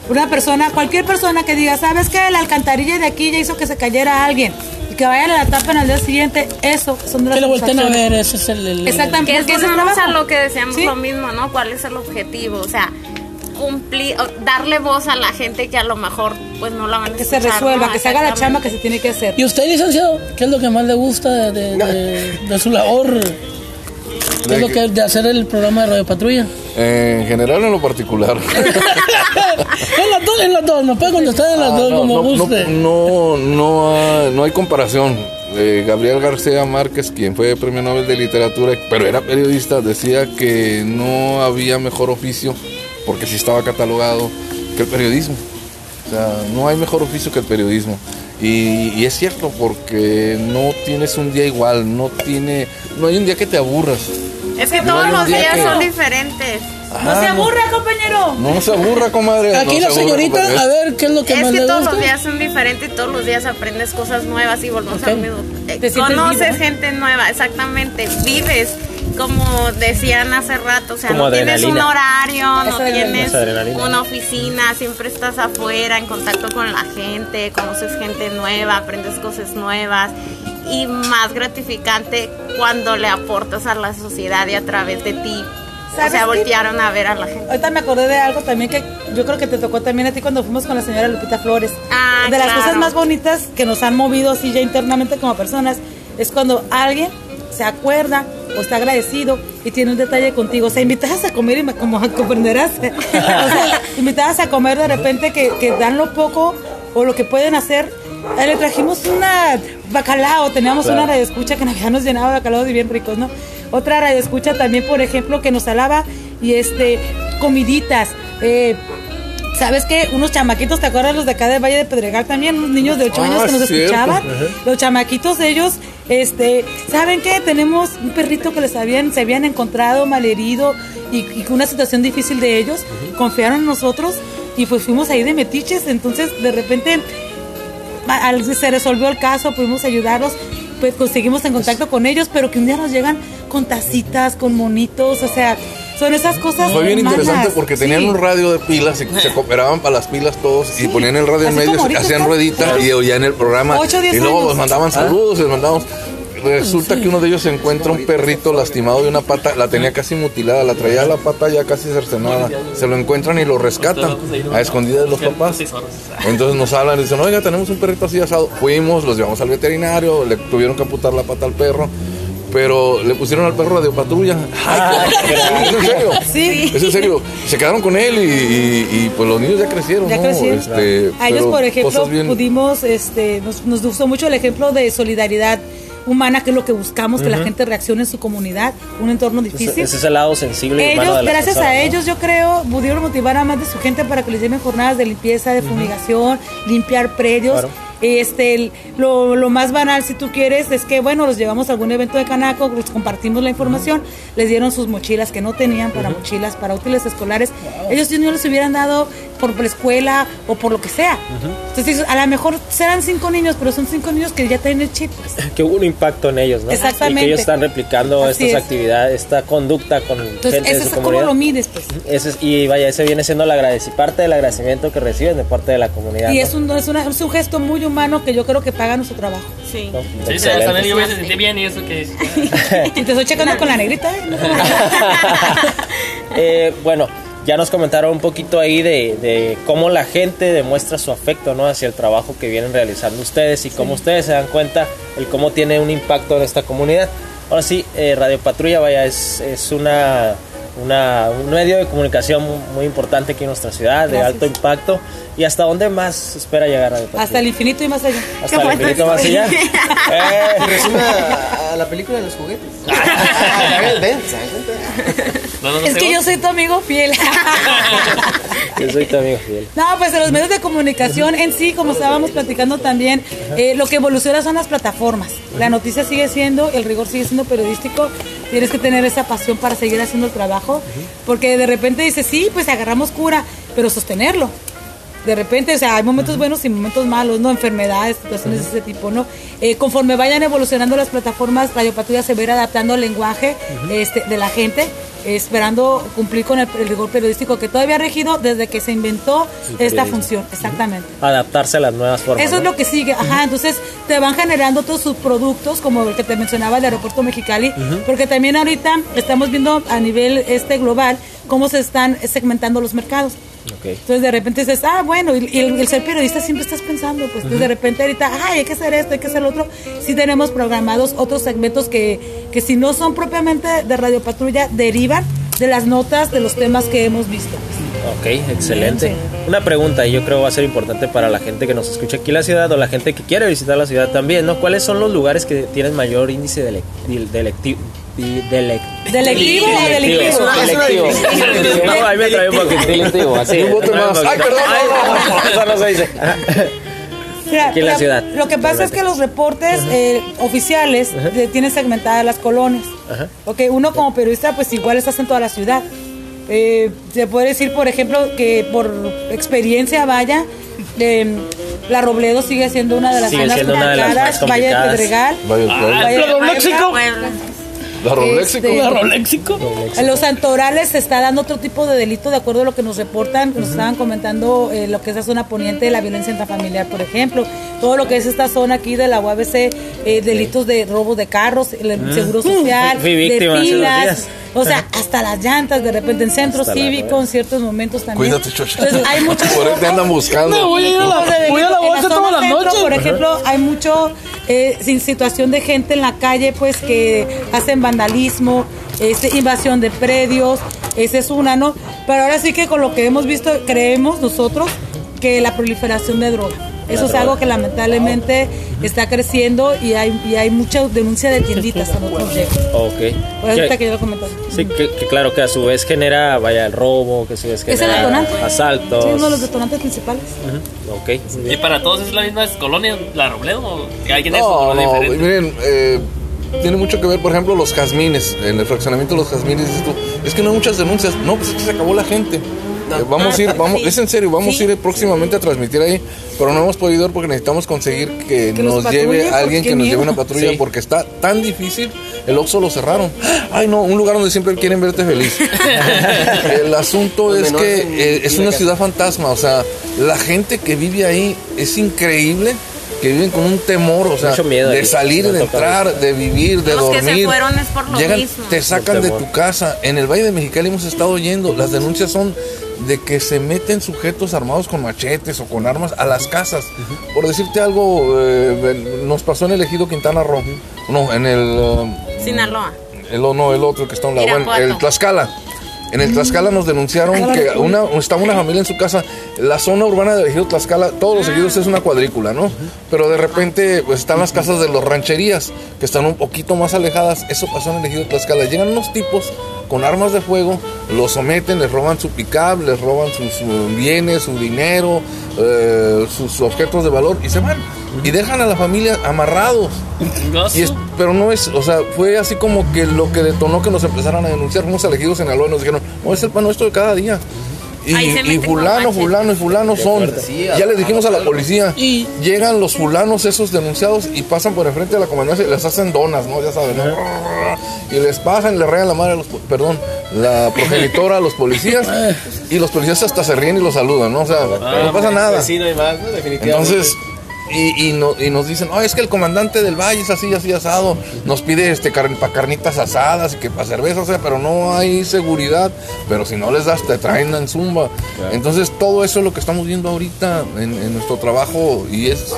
Una persona, cualquier persona que diga, ¿sabes qué? La alcantarilla de aquí ya hizo que se cayera alguien. Y que vayan a la tapen al día siguiente. Eso son de las Que lo volteen a ver, ese es el... el- Exactamente. Que porque ese volvemos a lo que decíamos Sí. lo mismo, ¿no? ¿Cuál es el objetivo? O sea, cumplir, darle voz a la gente que a lo mejor pues no la van a Que se escuchar, resuelva, ¿no? que se haga la chamba que se tiene que hacer. ¿Y usted, licenciado? ¿Qué es lo que más le gusta de, de- de- de su labor? ¿Qué es lo que- de hacer el programa de Radio Patrulla? En general, en lo particular. (laughs) en las dos, en las dos, me puede contestar en las Ah, dos no, como no, guste. no, no, no hay, no hay comparación. Eh, Gabriel García Márquez, quien fue premio Nobel de Literatura, pero era periodista, decía que no había mejor oficio, porque sí estaba catalogado, que el periodismo. O sea, no hay mejor oficio que el periodismo. Y, y es cierto, porque no tienes un día igual, no tiene, no hay un día que te aburras. Es que todos los día días que- son diferentes. No se aburra, compañero. No se aburra, comadre. Aquí no la aburra, señorita, a ver, ¿qué es lo que Es más que le todos gusta? los días son diferentes y todos los días aprendes cosas nuevas y volvemos Ok. al mismo. Eh, conoces gente nueva, exactamente. Vives, como decían hace rato, o sea, Como no tienes un horario, no tienes una oficina, siempre estás afuera, en contacto con la gente, conoces gente nueva, aprendes cosas nuevas y más gratificante cuando le aportas a la sociedad y a través de ti. O ¿Sabes sea, voltearon a ver a la gente. Ahorita me acordé de algo también que yo creo que te tocó también a ti cuando fuimos con la señora Lupita Flores. Ah, de las claro. cosas más bonitas que nos han movido así ya internamente como personas es cuando alguien se acuerda o está agradecido y tiene un detalle contigo. O sea, invitadas a comer y me, como comprenderás. (laughs) o sea, invitadas a comer de repente que, que dan lo poco o lo que pueden hacer. Le trajimos una bacalao, teníamos Claro. una radio escucha que (laughs) en Navidad nos llenaba de bacalao y bien ricos, ¿no? Otra radio escucha también, por ejemplo, que nos alaba y este, comiditas. Eh, ¿Sabes qué? Unos chamaquitos, ¿te acuerdas los de acá del Valle de Pedregal también? Unos niños de 8 Ah, años que nos cierto. escuchaban. Ajá. Los chamaquitos ellos, este, ¿saben qué? Tenemos un perrito que les habían, se habían encontrado malherido y, y con una situación difícil de ellos. Confiaron en nosotros y pues fuimos ahí de metiches. Entonces, de repente, al- se resolvió el caso, pudimos ayudarlos, pues conseguimos en contacto con ellos, pero que un día nos llegan con tacitas, con monitos, o sea, son esas cosas. Fue bien interesante porque tenían Sí. un radio de pilas y se cooperaban para las pilas todos y ponían el radio en medio, hacían está. ruedita y oían el programa Ocho, diez y luego nos mandaban saludos, les mandamos. Resulta que uno de ellos se encuentra un perrito lastimado de una pata, la tenía casi mutilada, la traía la pata ya casi cercenada. Se lo encuentran y lo rescatan a escondidas de los papás. Entonces nos hablan y dicen, oiga, tenemos un perrito así asado. Fuimos, los llevamos al veterinario, le tuvieron que amputar la pata al perro, pero le pusieron al perro radio patrulla. Ay, (laughs) ¿Es en serio? Sí. Es en serio. Se quedaron con él y, y- y, pues los niños ya crecieron. Ya ¿no? crecieron. Este, A ellos, por ejemplo, bien- pudimos, este, nos, nos gustó mucho el ejemplo de solidaridad humana, que es lo que buscamos, que la gente reaccione en su comunidad, un entorno difícil. ese es el lado sensible humano Ellos, de gracias personas, a ¿no? ellos, yo creo, pudieron motivar a más de su gente para que les lleven jornadas de limpieza, de fumigación, limpiar predios. Claro. Este, el- lo, lo más banal, si tú quieres, es que, bueno, los llevamos a algún evento de Canaco, les compartimos la información, les dieron sus mochilas que no tenían para mochilas, para útiles escolares. Ellos si no les hubieran dado por la escuela o por lo que sea. Entonces, a lo mejor serán cinco niños, pero son cinco niños que ya tienen el chip. pues. (laughs) que hubo un impacto en ellos, ¿no? Exactamente. Y que ellos están replicando Así estas es. actividades, esta conducta con Entonces, gente de eso su es como comunidad. lo mides, pues. Ese es- y vaya, ese viene siendo la parte del agradecimiento que reciben de parte de la comunidad. Y ¿no? es un, es, una- es un gesto muy humano que yo creo que paga nuestro trabajo. Sí. ¿no? Sí, sí, Excelente. también yo me sentí bien y eso que... Y (laughs) te estoy checando con la negrita, ¿eh? (laughs) Eh, bueno, ya nos comentaron un poquito ahí de, de cómo la gente demuestra su afecto ¿no? hacia el trabajo que vienen realizando ustedes y cómo ustedes se dan cuenta el cómo tiene un impacto en esta comunidad. Ahora sí, eh, Radio Patrulla, vaya, es, es una una, un medio de comunicación mu- muy importante aquí en nuestra ciudad, de alto impacto. ¿Y hasta dónde más espera llegar Radio Patrulla? Hasta el infinito y más allá. Hasta el infinito más allá. (laughs) Eh, a, a la película de los juguetes. (laughs) No, no, no Es que yo soy tu amigo fiel. (laughs) yo soy tu amigo fiel. No, pues en los medios de comunicación en sí, como estábamos platicando también, eh, lo que evoluciona son las plataformas. La noticia sigue siendo, el rigor sigue siendo periodístico. Tienes que tener esa pasión para seguir haciendo el trabajo, porque de repente dices, sí, pues agarramos cura, pero sostenerlo. De repente, o sea, hay momentos buenos y momentos malos, ¿no? Enfermedades, situaciones de ese tipo, ¿no? Eh, conforme vayan evolucionando las plataformas, Radio Patrulla se va a ir adaptando al lenguaje este, de la gente, esperando cumplir con el, el rigor periodístico que todavía ha regido desde que se inventó esta función. Exactamente. Adaptarse a las nuevas formas. Eso es lo que sigue, ajá, entonces te van generando otros subproductos como el que te mencionaba el aeropuerto Mexicali, porque también ahorita estamos viendo a nivel este global cómo se están segmentando los mercados. Entonces de repente dices, ah, bueno, y, y el, el ser periodista siempre estás pensando, pues entonces de repente ahorita, ay, hay que hacer esto, hay que hacer lo otro. Sí tenemos programados otros segmentos que, que si no son propiamente de Radio Patrulla, derivan de las notas de los temas que hemos visto. Ok, excelente. Una pregunta, y yo creo va a ser importante para la gente que nos escucha aquí en la ciudad o la gente que quiere visitar la ciudad también, ¿no? ¿Cuáles son los lugares que tienen mayor índice de delictivo? ¿Delectivo o delictivo? Delictivo. No, ahí me trae un poquito. Delictivo, así. Un bote más. Ay, perdón. Eso no se dice. Mira, Aquí en la lo- ciudad. Lo que pasa es que los reportes eh, oficiales eh, tienen segmentadas las colonias. Ajá. Ok, uno como periodista, pues igual estás en toda la ciudad. Eh, se puede decir, por ejemplo, que por experiencia, vaya, eh, la Robledo sigue siendo una de las Sigue zonas de las complicadas, más Valle de. Pedregal. Vaya, vaya. Valle de. Puebla. La. Este, ¿Un Rolexico? En los santorales se está dando otro tipo de delito, de acuerdo a lo que nos reportan, nos estaban comentando eh, lo que es la zona poniente de la violencia intrafamiliar, por ejemplo, todo lo que es esta zona aquí de la UABC, eh, delitos de robo de carros, el seguro social, víctima de pilas, o sea, (laughs) hasta las llantas, de repente en centros la cívicos, en ciertos momentos también. Cuídate, chocha. Entonces, hay muchos (laughs) Por ahí te andan buscando. No, voy a ir a la, voy a la bolsa las centro, noches. Por ejemplo, hay mucho eh, sin situación de gente en la calle, pues que hacen vandalismo, este, invasión de predios, esa es una, ¿no? Pero ahora sí que con lo que hemos visto, creemos nosotros que la proliferación de droga. Eso es algo que lamentablemente está creciendo y hay, y hay mucha denuncia de tienditas a llega. Ok. Por ahorita Que- que yo lo comenté. Sí, que, que claro que a su vez genera, vaya, el robo, que a su vez Es el genera detonante. asaltos. Sí, uno de los detonantes principales. Ujú, Ok, muy ¿Y para todos es la misma colonia, la Robledo? ¿O alguien es No, colonia no, diferente? miren, eh, tiene mucho que ver, por ejemplo, los jazmines, en el fraccionamiento de los jazmines, es que no hay muchas denuncias, no, pues es que se acabó la gente. Eh, vamos a ir, vamos, es en serio, vamos a ir próximamente a transmitir ahí, pero no hemos podido ir porque necesitamos conseguir que, nos lleve alguien que nos lleve una patrulla Sí. porque está tan difícil, el Oxxo lo cerraron. (gasps) Ay, no, un lugar donde siempre quieren verte feliz. (laughs) el asunto es que eh, es una ciudad fantasma, o sea, la gente que vive ahí es increíble. Que viven con un temor, o sea, Mucho miedo de salir, de entrar, de vivir, de Los que se dormir. fueron es por lo Llegan, mismo. te sacan de tu casa. En el Valle de Mexicali hemos estado yendo. Las denuncias son de que se meten sujetos armados con machetes o con armas a las casas. Por decirte algo, eh, nos pasó en el ejido Quintana Roo. No, en el, eh, Sinaloa. el, no, el otro que está a un lado. Bueno, el Tlaxcala. En el Tlaxcala nos denunciaron que una, estaba una familia en su casa. La zona urbana del ejido Tlaxcala, todos los ejidos es una cuadrícula, ¿no? Pero de repente pues, están las casas de los rancherías, que están un poquito más alejadas. Eso pasó en el ejido Tlaxcala. Llegan unos tipos con armas de fuego, los someten, les roban su pickup, les roban sus bienes, su dinero, eh, sus objetos de valor y se van. Y dejan a la familia amarrados. Y es- pero no es, o sea, fue así como que lo que detonó que nos empezaran a denunciar. Fuimos elegidos en Sinaloa y nos dijeron, no, es el pan nuestro de cada día. Y, y fulano, fulano y fulano son. Ya les dijimos a la policía. Y- Llegan los fulanos esos denunciados y pasan por enfrente de la comandancia y les hacen donas, ¿no? Ya saben, ¿no? Y les pasan le rayan la madre a los, perdón, la progenitora a los policías. Y los policías hasta se ríen y los saludan, ¿no? O sea, no pasa nada. Vecino y más, ¿no? Definitivamente. Entonces, y, y, no- y nos dicen, no, es que el comandante del valle es así, así asado. Nos pide este para carnitas asadas y que para cerveza, o sea, pero no hay seguridad. Pero si no les das, te traen en zumba. Entonces, todo eso es lo que estamos viendo ahorita en, en nuestro trabajo y es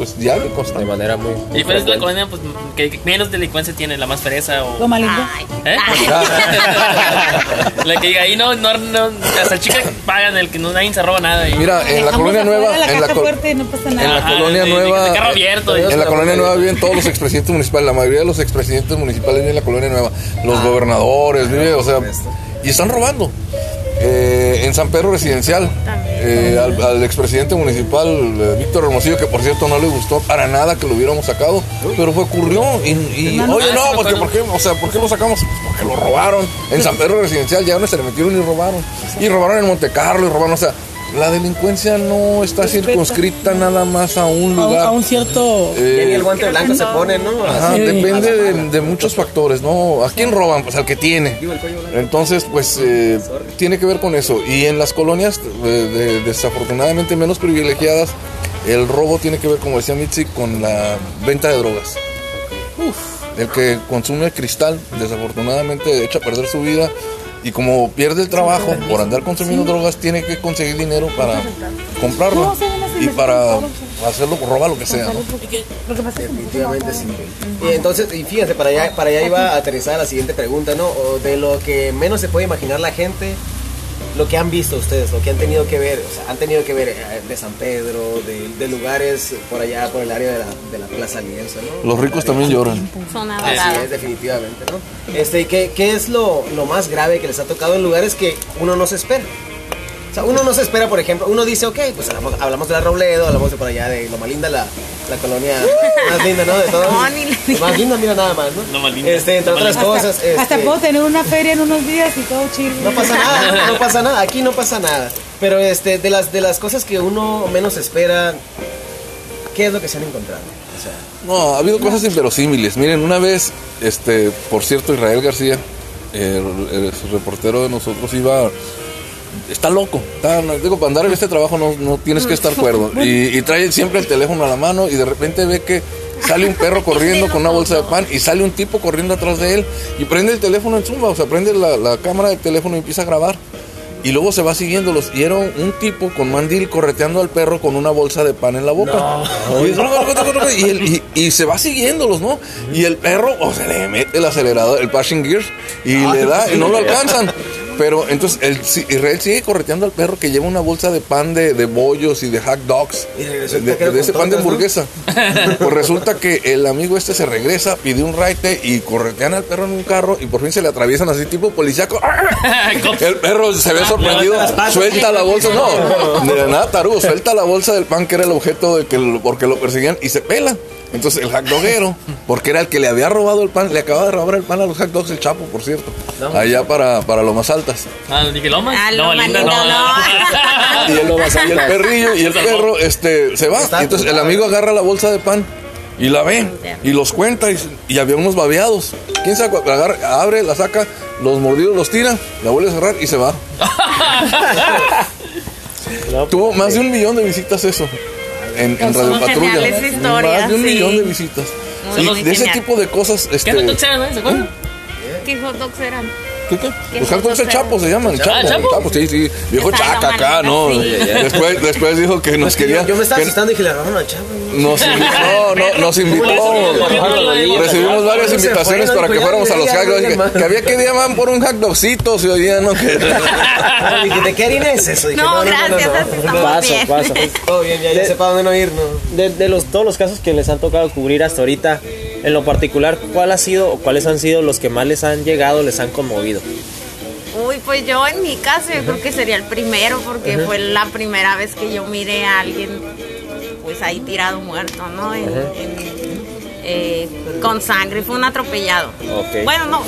pues diario, De constante. manera muy. ¿Y cuál es la colonia pues, que que menos delincuencia tiene? ¿La más fresa o...? Loma ¿Eh? (laughs) la que diga ahí no, no, no, hasta chicas pagan el que no nadie se roba nada. Y, Mira, en la colonia nueva, en la, caja col- fuerte y no pasa en nada. la Ajá, colonia de- de- nueva, de carro abierto, en la colonia nueva viven todos los expresidentes municipales, la mayoría de los expresidentes municipales viven en la colonia nueva, los gobernadores, vive, o sea, y están robando. Eh, en San Pedro Residencial, eh, al, al expresidente municipal eh, Víctor Hermosillo, que por cierto no le gustó para nada que lo hubiéramos sacado, pero fue ocurrió y, oye no, porque. ¿por qué? O sea, ¿por qué lo sacamos? Pues porque lo robaron. En San Pedro Residencial ya no se le metieron y robaron. Y robaron en Monte Carlo y robaron, o sea, la delincuencia no está circunscrita nada más a un A, lugar. a un cierto. Ya ni el guante blanco se pone, ¿no? Ajá, Sí. depende de, de muchos factores, ¿no? ¿A quién roban? Pues al que tiene. Entonces, pues eh, tiene que ver con eso. Y en las colonias eh, de- desafortunadamente menos privilegiadas, el robo tiene que ver, como decía Mitzi, con la venta de drogas. El que consume cristal, desafortunadamente, echa a perder su vida. Y como pierde el trabajo por andar consumiendo drogas, tiene que conseguir dinero para comprarlo. Y para hacerlo, roba lo que sea, Definitivamente sí. Y entonces, y fíjense, para allá, para allá iba a aterrizar la siguiente pregunta, ¿no? O de lo que menos se puede imaginar la gente, lo que han visto ustedes, lo que han tenido que ver, o sea, han tenido que ver eh, de San Pedro, de, de lugares por allá, por el área de la, de la Plaza Lienzo, ¿no? Los ricos también lloran. Así es, definitivamente, ¿no? Este, ¿y ¿qué, qué es lo, lo más grave que les ha tocado en lugares que uno no se espera? O sea, uno no se espera, por ejemplo, uno dice, ok, pues hablamos, hablamos de la Robledo, hablamos de por allá de Loma Linda, la, la colonia más linda, ¿no? De todo. No, ni le- Más linda, mira nada más, ¿no? Loma Linda. Este, entre Loma otras Linda. cosas. este, Hasta puedo tener una feria en unos días y todo chido. no pasa nada, (laughs) no pasa nada, aquí no pasa nada. Pero este, de las, de las cosas que uno menos espera, ¿qué es lo que se han encontrado? O sea, No, ha habido cosas inverosímiles. Miren, una vez, este, por cierto, Israel García, el, el reportero de nosotros, iba. Está loco. Está, no, digo, para andar en este trabajo no, no tienes que estar cuerdo. (laughs) Y, y trae siempre el teléfono a la mano y de repente ve que sale un perro (laughs) corriendo con una bolsa de pan y sale un tipo corriendo atrás de él y prende el teléfono en zumba, o sea, prende la, la cámara del teléfono y empieza a grabar. Y luego se va siguiéndolos. Y era un tipo con mandil correteando al perro con una bolsa de pan en la boca. (laughs) Y, el- y- y se va siguiéndolos, ¿no? Y el perro, o sea, le mete el acelerador, el passing gears, y le da, y no lo alcanzan. Pero entonces el, si- Israel sigue correteando al perro que lleva una bolsa de pan de, de bollos y de hot dogs. Y De, que ese pan de hamburguesa. Pues resulta que el amigo este se regresa, pide un raite y corretean al perro en un carro y por fin se le atraviesan así tipo policíaco. (laughs) El perro se ve sorprendido, suelta la bolsa, no, (laughs) de nada tarugo, suelta la bolsa del pan que era el objeto de que lo- porque lo perseguían y se pela. Entonces el hackdoguero, porque era el que le había robado el pan, le acaba de robar el pan a los hackdogs, el Chapo, por cierto, allá para, para lo más altas. Ah, dije Lomas. Ah, Linda, Linda, no. Y el, y el perrillo y el perro este, se va. Y entonces el amigo agarra la bolsa de pan y la ve y los cuenta y, y había unos babeados. ¿Quién sabe? cuál? Agarra, abre, la saca, los mordidos los tira, la vuelve a cerrar y se va. No, (laughs) Tuvo más de un millón de visitas eso en, en Radio Patrulla. más de un sí. millón de visitas. Y de ese tipo de cosas, este, ¿Qué hot dogs eran, eh? ¿Se acuerdan? ¿Qué hot dogs eran? ¿Qué, qué? ¿Qué Los hot dogs Chapo se llaman, Chapo, Ah, ¿Chapo? Chapo, sí, sí, viejo chaca acá, ¿no? sí. Después, después dijo que nos quería. yo, me estaba asustando y dije, le robaron al chavo. Nos (laughs) invitó, no, no, nos invitó. Recibimos varias Se invitaciones para que fuéramos a los hot dogs. Que, había que llaman por un hot dogcito, se oía, ¿no? Que- (laughs) ¿de qué harina es eso? No, gracias, Paso, paso. (laughs) Todo bien, ya, para dónde no ir, ¿no? De, de los, todos los casos que les han tocado cubrir hasta ahorita, en lo particular, ¿cuál ha sido o cuáles han sido los que más les han llegado, les han conmovido? Uy, pues yo en mi caso yo creo que sería el primero porque fue la primera vez que yo miré a alguien pues ahí tirado muerto, ¿no? En- en- eh, con sangre, fue un atropellado. Bueno, no,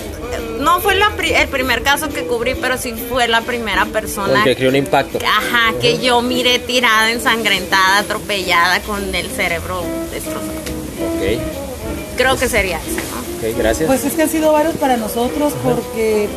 no fue la pri- el primer caso que cubrí, pero sí fue la primera persona Porque creó un impacto. Ajá, que yo miré tirada, ensangrentada, atropellada, con el cerebro destrozado. Ok, Creo que sería ese, ¿no? ok, gracias. Pues es que han sido varios para nosotros porque,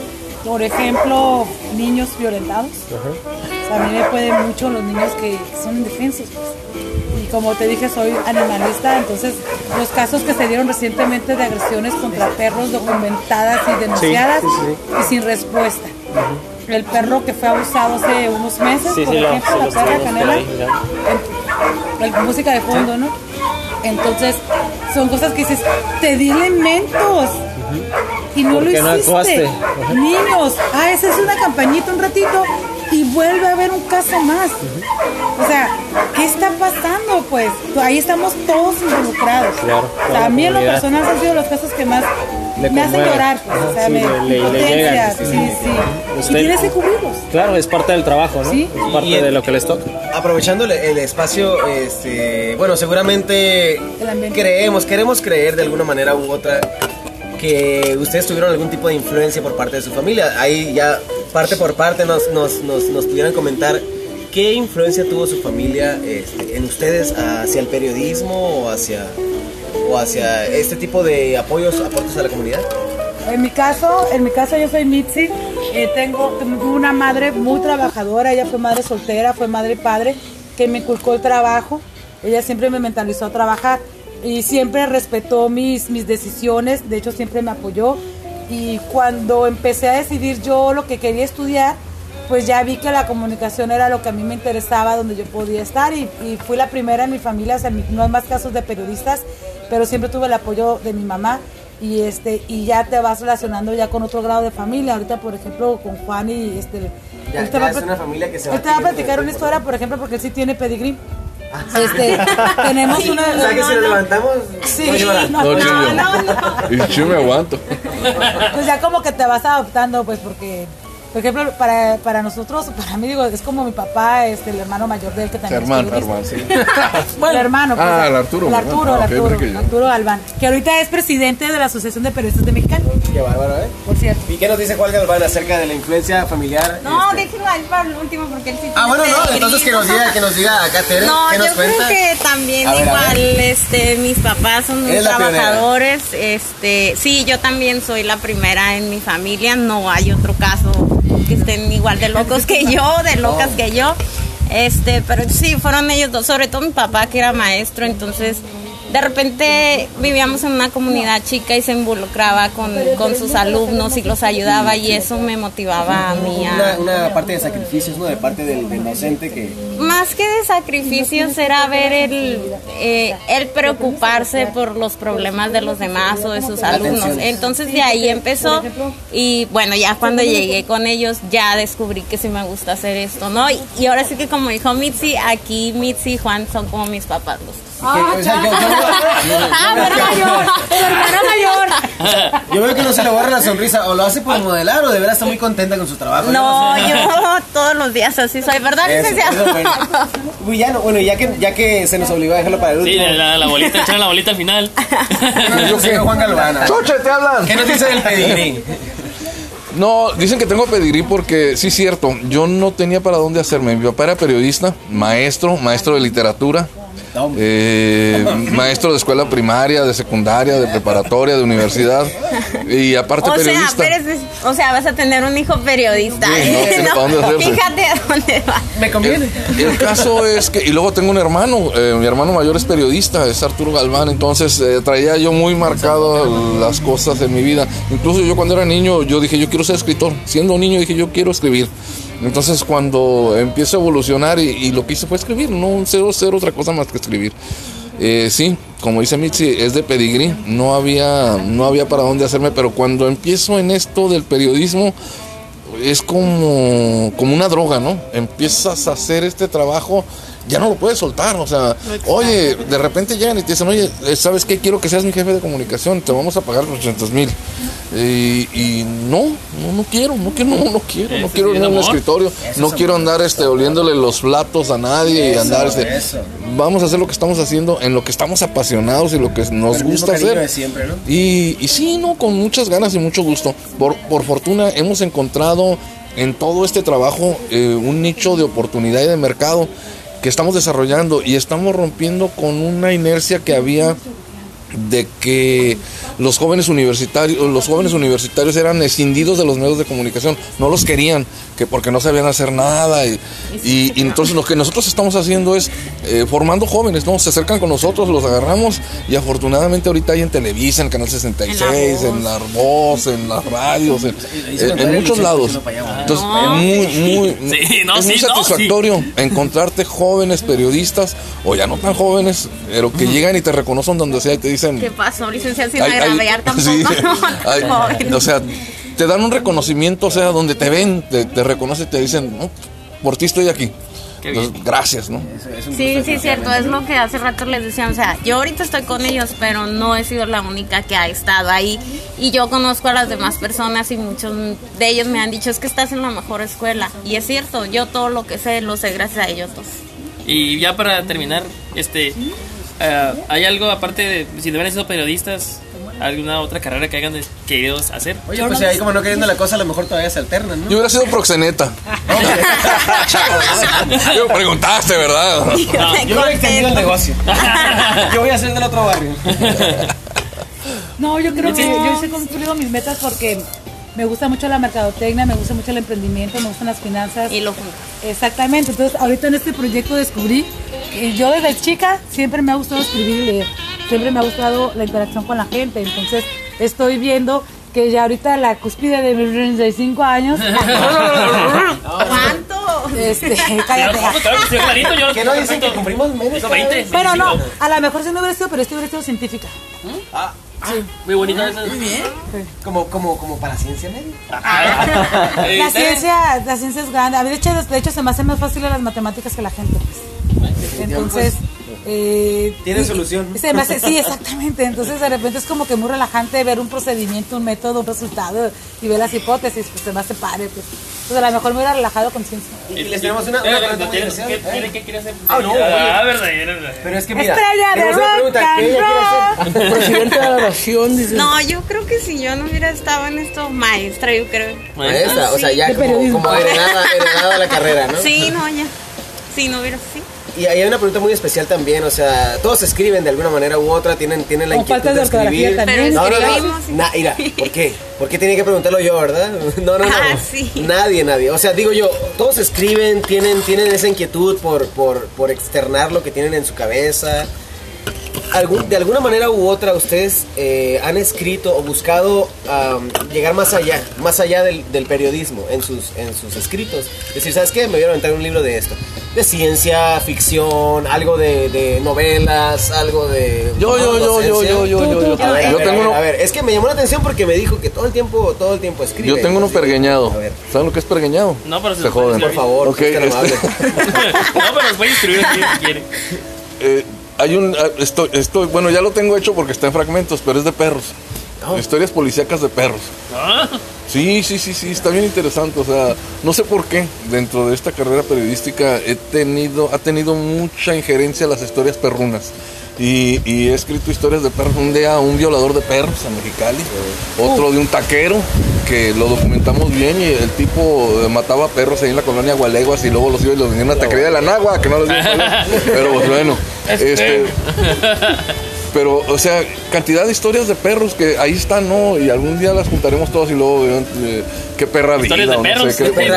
por ejemplo, niños violentados. O sea, a mí me pueden mucho los niños que son indefensos. pues. Y como te dije, soy animalista, entonces los casos que se dieron recientemente de agresiones contra perros documentadas y denunciadas sí, sí. y sin respuesta. El perro que fue abusado hace unos meses, por ejemplo, la perra canela, ahí, ya. el- el- música de fondo, ¿no? Entonces, son cosas que dices, te di elementos. Y no ¿Por lo no hiciste. Niños, ah, esa es una campañita un ratito y vuelve a haber un caso más. O sea, ¿qué está pasando? Pues ahí estamos todos involucrados. Claro, O sea, toda a mí en lo la comunidad. personal han sido los casos que más Le me hacen conmueve. llorar. Pues, Ajá, o sea, sí, me, le- le- llegan, sí, sí, sí. Y tienes que cubrirlos. Claro, es parte del trabajo, ¿no? Sí. Es parte Y- de lo que les toca. Aprovechando el, el espacio, este, bueno, seguramente creemos, queremos creer de alguna manera u otra que ustedes tuvieron algún tipo de influencia por parte de su familia. Ahí ya parte por parte nos, nos, nos, pudieran comentar qué influencia tuvo su familia este, en ustedes hacia el periodismo o hacia, o hacia este tipo de apoyos, aportes a la comunidad. En mi caso, en mi caso yo soy Mitzi. Eh, tengo tengo una madre muy trabajadora. Ella fue madre soltera, fue madre y padre que me inculcó el trabajo. Ella siempre me mentalizó a trabajar y siempre respetó mis, mis decisiones. De hecho, siempre me apoyó. Y cuando empecé a decidir yo lo que quería estudiar, pues ya vi que la comunicación era lo que a mí me interesaba, donde yo podía estar. Y, y fui la primera en mi familia, o sea, no hay más casos de periodistas, pero siempre tuve el apoyo de mi mamá y este y ya te vas relacionando ya con otro grado de familia ahorita por ejemplo con Juan y este Ya- él te ya va a es una familia que se va él te va a platicar una historia por ejemplo porque él sí tiene pedigrí este (laughs) tenemos una O sea que si nos levantamos, Sí, no no, No, no, Chillo. no, no. Y yo me aguanto. Pues ya como que te vas adoptando, pues porque, por ejemplo, para, para nosotros, para mí digo, es como mi papá, este, el hermano mayor de él que también Hermano, hermano, sí. (laughs) Bueno, el hermano. pues, Ah, el Arturo, El. Arturo, Ah, el Arturo, porque yo- Arturo Galván, que ahorita es presidente de la Asociación de Periodistas de Mexicali, Qué bárbaro, ¿eh? por cierto. ¿Y qué nos dice Juan Galván acerca de la influencia familiar? No, este? déjenlo ahí para el último porque él sí Ah, bueno, no, entonces que nos diga, que nos diga acá Tere, No, ¿qué nos yo cuenta? creo que también ver, igual, este, mis papás son muy trabajadores, este, sí, yo también soy la primera en mi familia, no hay otro caso que estén igual de locos que yo, de locas que yo, este, pero sí, fueron ellos dos, sobre todo mi papá que era maestro, entonces de repente vivíamos en una comunidad chica y se involucraba con, con sus alumnos y los ayudaba y eso me motivaba a mí a, Una, una parte de sacrificios, ¿no? De parte del, del docente que... más que de sacrificios era ver el, eh, el preocuparse por los problemas de los demás o de sus alumnos. Entonces de ahí empezó y bueno, ya cuando llegué con ellos ya descubrí que sí me gusta hacer esto, ¿no? Y, y ahora sí que como dijo Mitzi, aquí Mitzi y Juan son como mis papás los dos. que- o sea, yo, yo- (laughs) Ah, el hermano mayor, el hermano mayor. (laughs) yo veo que no se le borra la sonrisa, o lo hace por modelar, o de verdad está muy contenta con su trabajo. No, sé. yo todos los días así soy, ¿verdad, licenciado? bueno. Uy, ya no, bueno, ya que, ya que se nos obligó a dejarlo para el Sí, último. la, la bolita, echar la bolita al final. (laughs) Yo soy Juan Galván. ¡Choche, te hablan! ¿Qué nos dice del pedigrí? No, dicen que tengo pedigrí porque sí es cierto, yo no tenía para dónde hacerme. Mi papá era periodista, maestro, maestro de literatura, eh, maestro de escuela primaria, de secundaria, de preparatoria, de universidad y aparte O sea, periodista. pero es- o sea, vas a tener un hijo periodista. Sí, no. (laughs) Fíjate a dónde va. Me conviene. El caso es que, y luego tengo un hermano, eh, mi hermano mayor es periodista, es Arturo Galván, entonces eh, traía yo muy marcado las cosas en mi vida. Incluso yo cuando era niño, yo dije, yo quiero ser escritor. Siendo un niño dije, yo quiero escribir. Entonces cuando empiezo a evolucionar y, y lo que hice fue escribir, no ser, ser otra cosa más que escribir. Eh, sí, como dice Mitzi, es de pedigrí, no había, no había para dónde hacerme, pero cuando empiezo en esto del periodismo, es como, como una droga, ¿no? Empiezas a hacer este trabajo, ya no lo puedes soltar, o sea, oye, de repente llegan y te dicen, oye, eh, ¿sabes qué? Quiero que seas mi jefe de comunicación, te vamos a pagar 800 mil. Y, y no, no, no quiero, no quiero, no, no quiero, no quiero ir a un escritorio, no quiero andar este, oliéndole los platos a nadie y andar este, eso. vamos a hacer lo que estamos haciendo, en lo que estamos apasionados y lo que nos gusta hacer. de siempre, ¿no? Y, y sí, no, con muchas ganas y mucho gusto. Por, por fortuna hemos encontrado en todo este trabajo eh, un nicho de oportunidad y de mercado que estamos desarrollando y estamos rompiendo con una inercia que había de que los jóvenes universitarios los jóvenes universitarios eran escindidos de los medios de comunicación no los querían que porque no sabían hacer nada y, y- y entonces lo que nosotros estamos haciendo es eh, formando jóvenes no se acercan con nosotros los agarramos y afortunadamente ahorita hay en Televisa en Canal 66 en la Voz. en las radios en, en- en muchos lados. entonces muy muy Sí, no, es muy sí, no, satisfactorio encontrarte jóvenes periodistas o ya no tan jóvenes pero que llegan y te reconocen donde sea y te dicen ¿Qué pasó, licenciado? Sin agraviar tampoco. sí. (laughs) no, joven. o sea, te dan un reconocimiento, o sea, donde te ven, te, te reconocen, te dicen, "No, por ti estoy aquí. Entonces, gracias, ¿no? Sí, sí, es cierto, es lo que hace rato les decía, o sea, yo ahorita estoy con ellos, pero no he sido la única que ha estado ahí y yo conozco a las demás personas y muchos de ellos me han dicho, es que estás en la mejor escuela y es cierto, yo todo lo que sé lo sé gracias a ellos dos. Y ya para terminar, este, eh, ¿hay algo aparte de, si no hubieran sido periodistas, alguna otra carrera que hayan querido hacer? Oye, pues ahí como no queriendo la cosa, a lo mejor todavía se alternan, ¿no? Yo hubiera sido proxeneta. (laughs) Yo preguntaste, ¿verdad? Yo he extendido el negocio. (laughs) Yo voy a hacer del otro barrio. (laughs) No, yo creo que yo he cumplido mis metas porque me gusta mucho la mercadotecnia, me gusta mucho el emprendimiento, me gustan las finanzas. Y lo. Exactamente, entonces ahorita en este proyecto descubrí yo desde chica siempre me ha gustado escribir y leer, siempre me ha gustado la interacción con la gente, entonces estoy viendo que ya ahorita la cúspide de mis 35 años, (laughs) ¿Cuánto? este, Sí, (laughs) cállate. sí, Que no dicen que cumplimos menos. Hizo 20. Pero no, 25. a lo mejor si no hubiera sido, pero este hubiera sido científica. Muy bonito eso. Muy bien. Como, como, como para ciencia media. (laughs) La ciencia, la ciencia es grande. A mí, de hecho, de hecho, se me hacen más fáciles las matemáticas que la gente. pues. Entonces, eh, Tiene y- solución. se me hace- sí, (laughs) exactamente. Entonces, de repente es como que muy relajante ver un procedimiento, un método, un resultado y ver las hipótesis. Pues se me hace padre. Pues. Entonces, a lo mejor me hubiera relajado con ciencia. Y les tenemos una, una pero pregunta muy ¿tienes- especial. ¿Qué ¿eh? qué- qué quieres hacer? Ah, no, Ah, verdad, verdad. Pero es que mira, Estrella de tenemos una rock pregunta. and ¿Qué ella quiere hacer? (laughs) Presidente de la nación, dice. No, yo creo que si yo no hubiera estado en esto, maestra, yo creo. Maestra, o sea, Sí. ya como, como heredada, heredada la (laughs) carrera, ¿no? Sí, no, ya. Si no hubiera, sí. Y hay una pregunta muy especial también, o sea, todos escriben de alguna manera u otra, tienen, tienen la inquietud de escribir. también. No, no, no. Na- mira, (laughs) ¿por qué? ¿Por qué tiene que preguntarlo yo, verdad? (laughs) No, no, no. Ah, sí. Nadie, nadie. O sea, digo yo, todos escriben, tienen, tienen esa inquietud por, por, por externar lo que tienen en su cabeza. Algún- de alguna manera u otra, ustedes eh, han escrito o buscado am, llegar más allá, más allá del, del periodismo en sus, en sus escritos. Es decir, ¿sabes qué? Me voy a inventar un libro de esto. De ciencia, ficción, algo de, de novelas, algo de... Yo, yo, yo, yo, yo, yo, yo, yo, A ver, a yo ver, tengo a ver, uno, a ver, es que me llamó la atención porque me dijo que todo el tiempo, todo el tiempo escribe. yo tengo uno pergueñado. A ver, ¿Saben lo que es pergueñado? No, pero se se joden. por favor, Ok, que tan este- amable. (laughs) no, pero los voy a instruir aquí si quiere. Eh, hay un, ah, esto, esto, bueno, ya lo tengo hecho porque está en fragmentos, pero es de perros. Oh. Historias policíacas de perros. Ah, Sí, sí, sí, sí, está bien interesante. O sea, no sé por qué dentro de esta carrera periodística he tenido, ha tenido mucha injerencia las historias perrunas. Y, y he escrito historias de perros. Un día un violador de perros en Mexicali, otro de un taquero que lo documentamos bien y el tipo eh, mataba perros ahí en la colonia Gualeguas y luego los iba y los vendía en una taquería de la Nagua, que no les es. (laughs) Pero pues bueno, este, pero, o sea, cantidad de historias de perros que ahí están, ¿no? Y algún día las juntaremos todas y luego, eh, qué perra vida. Historias de perros. sé, (laughs) qué perra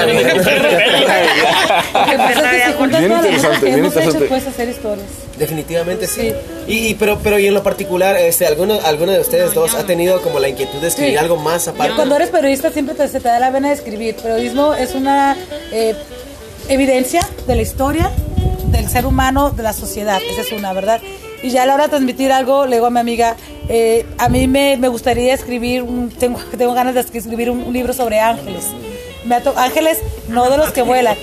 Bien todas las cosas interesante, que bien hemos hecho, interesante. puedes hacer historias. Definitivamente sí. Y, y- pero, pero y en lo particular, este, ¿alguno, alguno de ustedes dos ha tenido como la inquietud de escribir Sí. algo más aparte? Cuando eres periodista siempre te, se te da la vena de escribir. Periodismo es una eh, evidencia de la historia, del ser humano, de la sociedad. Esa es una, ¿verdad? Y ya a la hora de transmitir algo, le digo a mi amiga, eh, a mí me, me gustaría escribir, un- tengo, (laughs) tengo ganas de escribir un, libro sobre ángeles. Me ángeles, no de los que vuelan.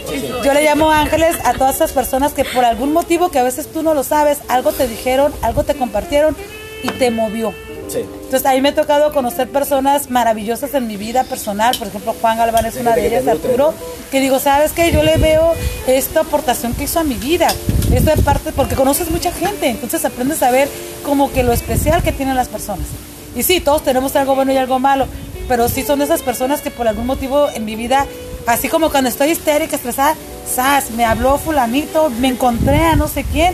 Yo le llamo ángeles a todas esas personas que por algún motivo que a veces tú no lo sabes, algo te dijeron, algo te compartieron y te movió. Sí. Entonces, a mí me ha tocado conocer personas maravillosas en mi vida personal. Por ejemplo, Juan Galván es una de ellas, Arturo. Que digo, ¿sabes qué? Yo le veo esta aportación que hizo a mi vida. Esta parte, porque conoces mucha gente. Entonces, aprendes a ver como que lo especial que tienen las personas. Y sí, todos tenemos algo bueno y algo malo. Pero sí son esas personas que por algún motivo en mi vida, así como cuando estoy histérica, estresada, ¡zas! Me habló Fulanito, me encontré a no sé quién.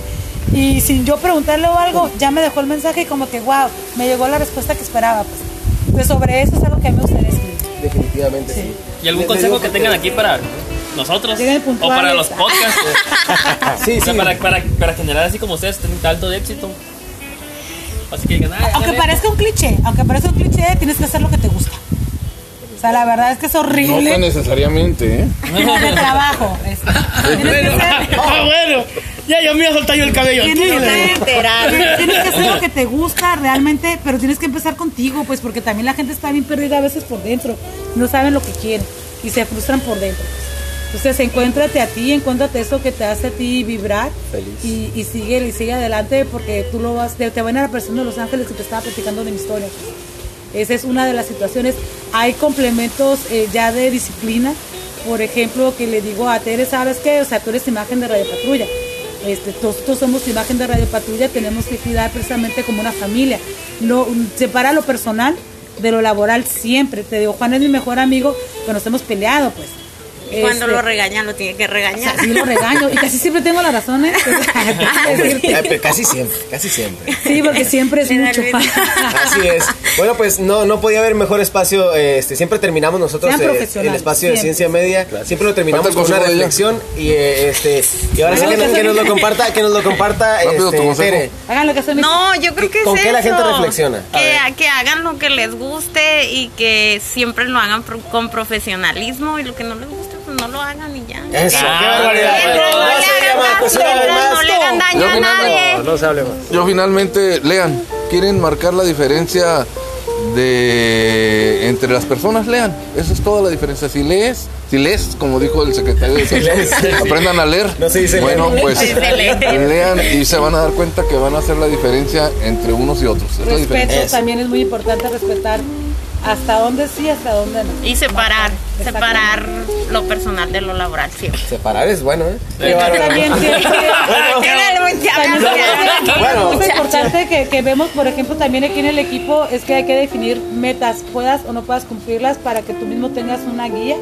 Y sin yo preguntarle o algo, ya me dejó el mensaje y como que, wow, me llegó la respuesta que esperaba. Pues. Entonces, sobre eso es algo que a mí me gustaría escribir. Definitivamente sí. Sí. ¿Y algún consejo que tengan aquí para nosotros? O para los podcasts. (laughs) Sí, O sea, sí. para, para, para generar así como ustedes un alto de éxito. Así que digan, "Ay, Aunque ándale". parezca un cliché, aunque parezca un cliché, tienes que hacer lo que te gusta. O sea, la verdad es que es No horrible. tan necesariamente, ¿eh? de trabajo. este. (laughs) Tienes que ser- (laughs) Ah, bueno. Ya yo me iba a soltar yo el cabello. Tienes que, enterar. tienes que hacer lo que te (laughs) gusta realmente, pero tienes que empezar contigo, pues porque también la gente está bien perdida a veces por dentro, no saben lo que quieren y se frustran por dentro. Entonces encuéntrate a ti, encuéntrate eso que te hace a ti vibrar y, y sigue y sigue adelante porque tú lo vas, te, te van a la persona de Los Ángeles que te estaba platicando de mi historia. Esa es una de las situaciones. Hay complementos eh, ya de disciplina. Por ejemplo, que le digo a Tere, ¿sabes qué? O sea, tú eres imagen de Radio Patrulla. Este, nosotros somos imagen de Radio Patrulla, tenemos que cuidar precisamente como una familia. No, separa lo personal de lo laboral siempre. Te digo, Juan es mi mejor amigo, pero nos hemos peleado, pues. Cuando Este, lo regañan, lo tiene que o sea, regañar. sí lo regaño y casi siempre tengo la razón, (laughs) ¿eh? Pero casi siempre, casi siempre. Sí, porque siempre es mucho. Así es. Bueno, pues no, no podía haber mejor espacio. Este, siempre terminamos nosotros eh, el espacio de ciencia media. Siempre lo terminamos con una reflexión y eh, este y ahora sí que, nos- que que nos lo comparta, que nos lo comparta Rápido, este, tu consejo. Tere. Hagan lo que hacen mis- No, yo creo que ¿Con es qué la eso. gente reflexiona? A Que, que hagan lo que les guste y que siempre lo hagan pro- con profesionalismo y lo que no les lo hagan y ya. Eso, Ah, qué barbaridad. No le hagan daño, pues, Yo a finalmente- nadie. No, no se hable más. Yo finalmente, lean, quieren marcar la diferencia de entre las personas, lean. Esa es toda la diferencia. Si lees, si lees, como dijo el secretario de Salud, aprendan a leer. No se dice bueno, leer. pues Sí, se lee. lean y se van a dar cuenta que van a hacer la diferencia entre unos y otros. Es la diferencia. Respeto también es muy importante respetar hasta dónde sí, hasta dónde no. Y separar, separar lo personal de lo laboral siempre. Separar es bueno, ¿eh? (laughs) Qué Yo bárbaro. también confianza. Bueno. es importante que, que vemos, por ejemplo, también aquí en el equipo es que hay que definir metas, puedas o no puedas cumplirlas para que tú mismo tengas una guía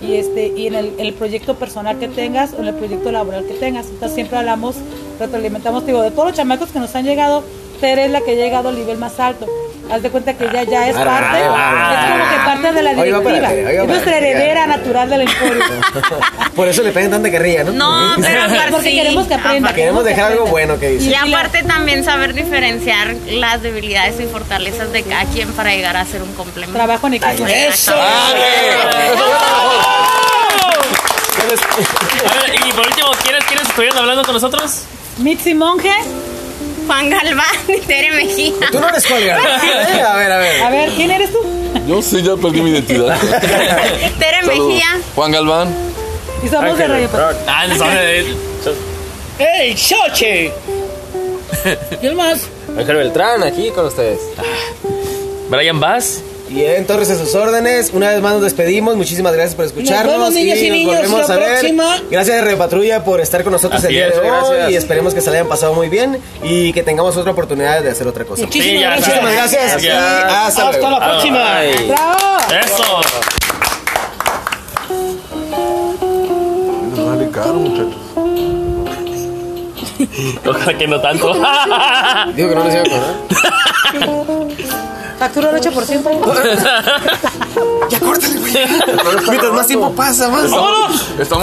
y este y en el, el proyecto personal que tengas o en el proyecto laboral que tengas. Entonces siempre hablamos, retroalimentamos, digo, de todos los chamacos que nos han llegado, Tere es la que ha llegado al nivel más alto. Haz de cuenta que ella ya es Ah, parte, ah, es como que parte de la directiva. Es nuestra heredera natural del emporio. (laughs) Por eso le pegan tanta carrilla, ¿no? No, pero aparte (laughs) Porque sí, queremos que aprenda. aparte- Queremos dejar algo bueno que dice. Y aparte también saber diferenciar las debilidades y fortalezas de cada quien para llegar a ser un complemento. Trabajo en equipo. Eso. (laughs) A ver, y por último, ¿quiénes, ¿quiénes estuvieron hablando con nosotros? Mitzi Monge, Juan Galván y Tere Mejía. Tú no eres colga. (laughs) Eh, A ver, a ver. a ver, ¿quién eres tú? Yo sí ya perdí mi identidad. (laughs) Tere Saludos. Mejía. Juan Galván. Y somos de Radio Patrulla. Ah, no sabe. ¡Ey, Xoche! (laughs) ¿Quién más? Ángel Beltrán, aquí con ustedes. Brian Bass. Bien, Torres a sus órdenes. Una vez más nos despedimos. Muchísimas gracias por escucharnos. Nos vemos, niñas y nos niños, volvemos la a ver. próxima. Gracias de Radio Patrulla por estar con nosotros Así el día es, de hoy. gracias. Y esperemos que se la hayan pasado muy bien y que tengamos otra oportunidad de hacer otra cosa. Muchísimas Sí, ya gracias. Muchísimas gracias. Gracias. y hasta, Hasta luego. la próxima. Ay. ¡Bravo! Eso. Nos vale caro, muchachos. (laughs) Ojalá que no tanto. Digo que no les iba a cobrar. (laughs) Factura el 8%. (laughs) Ya córtale, güey. Mientras más tiempo pasa, más. Estamos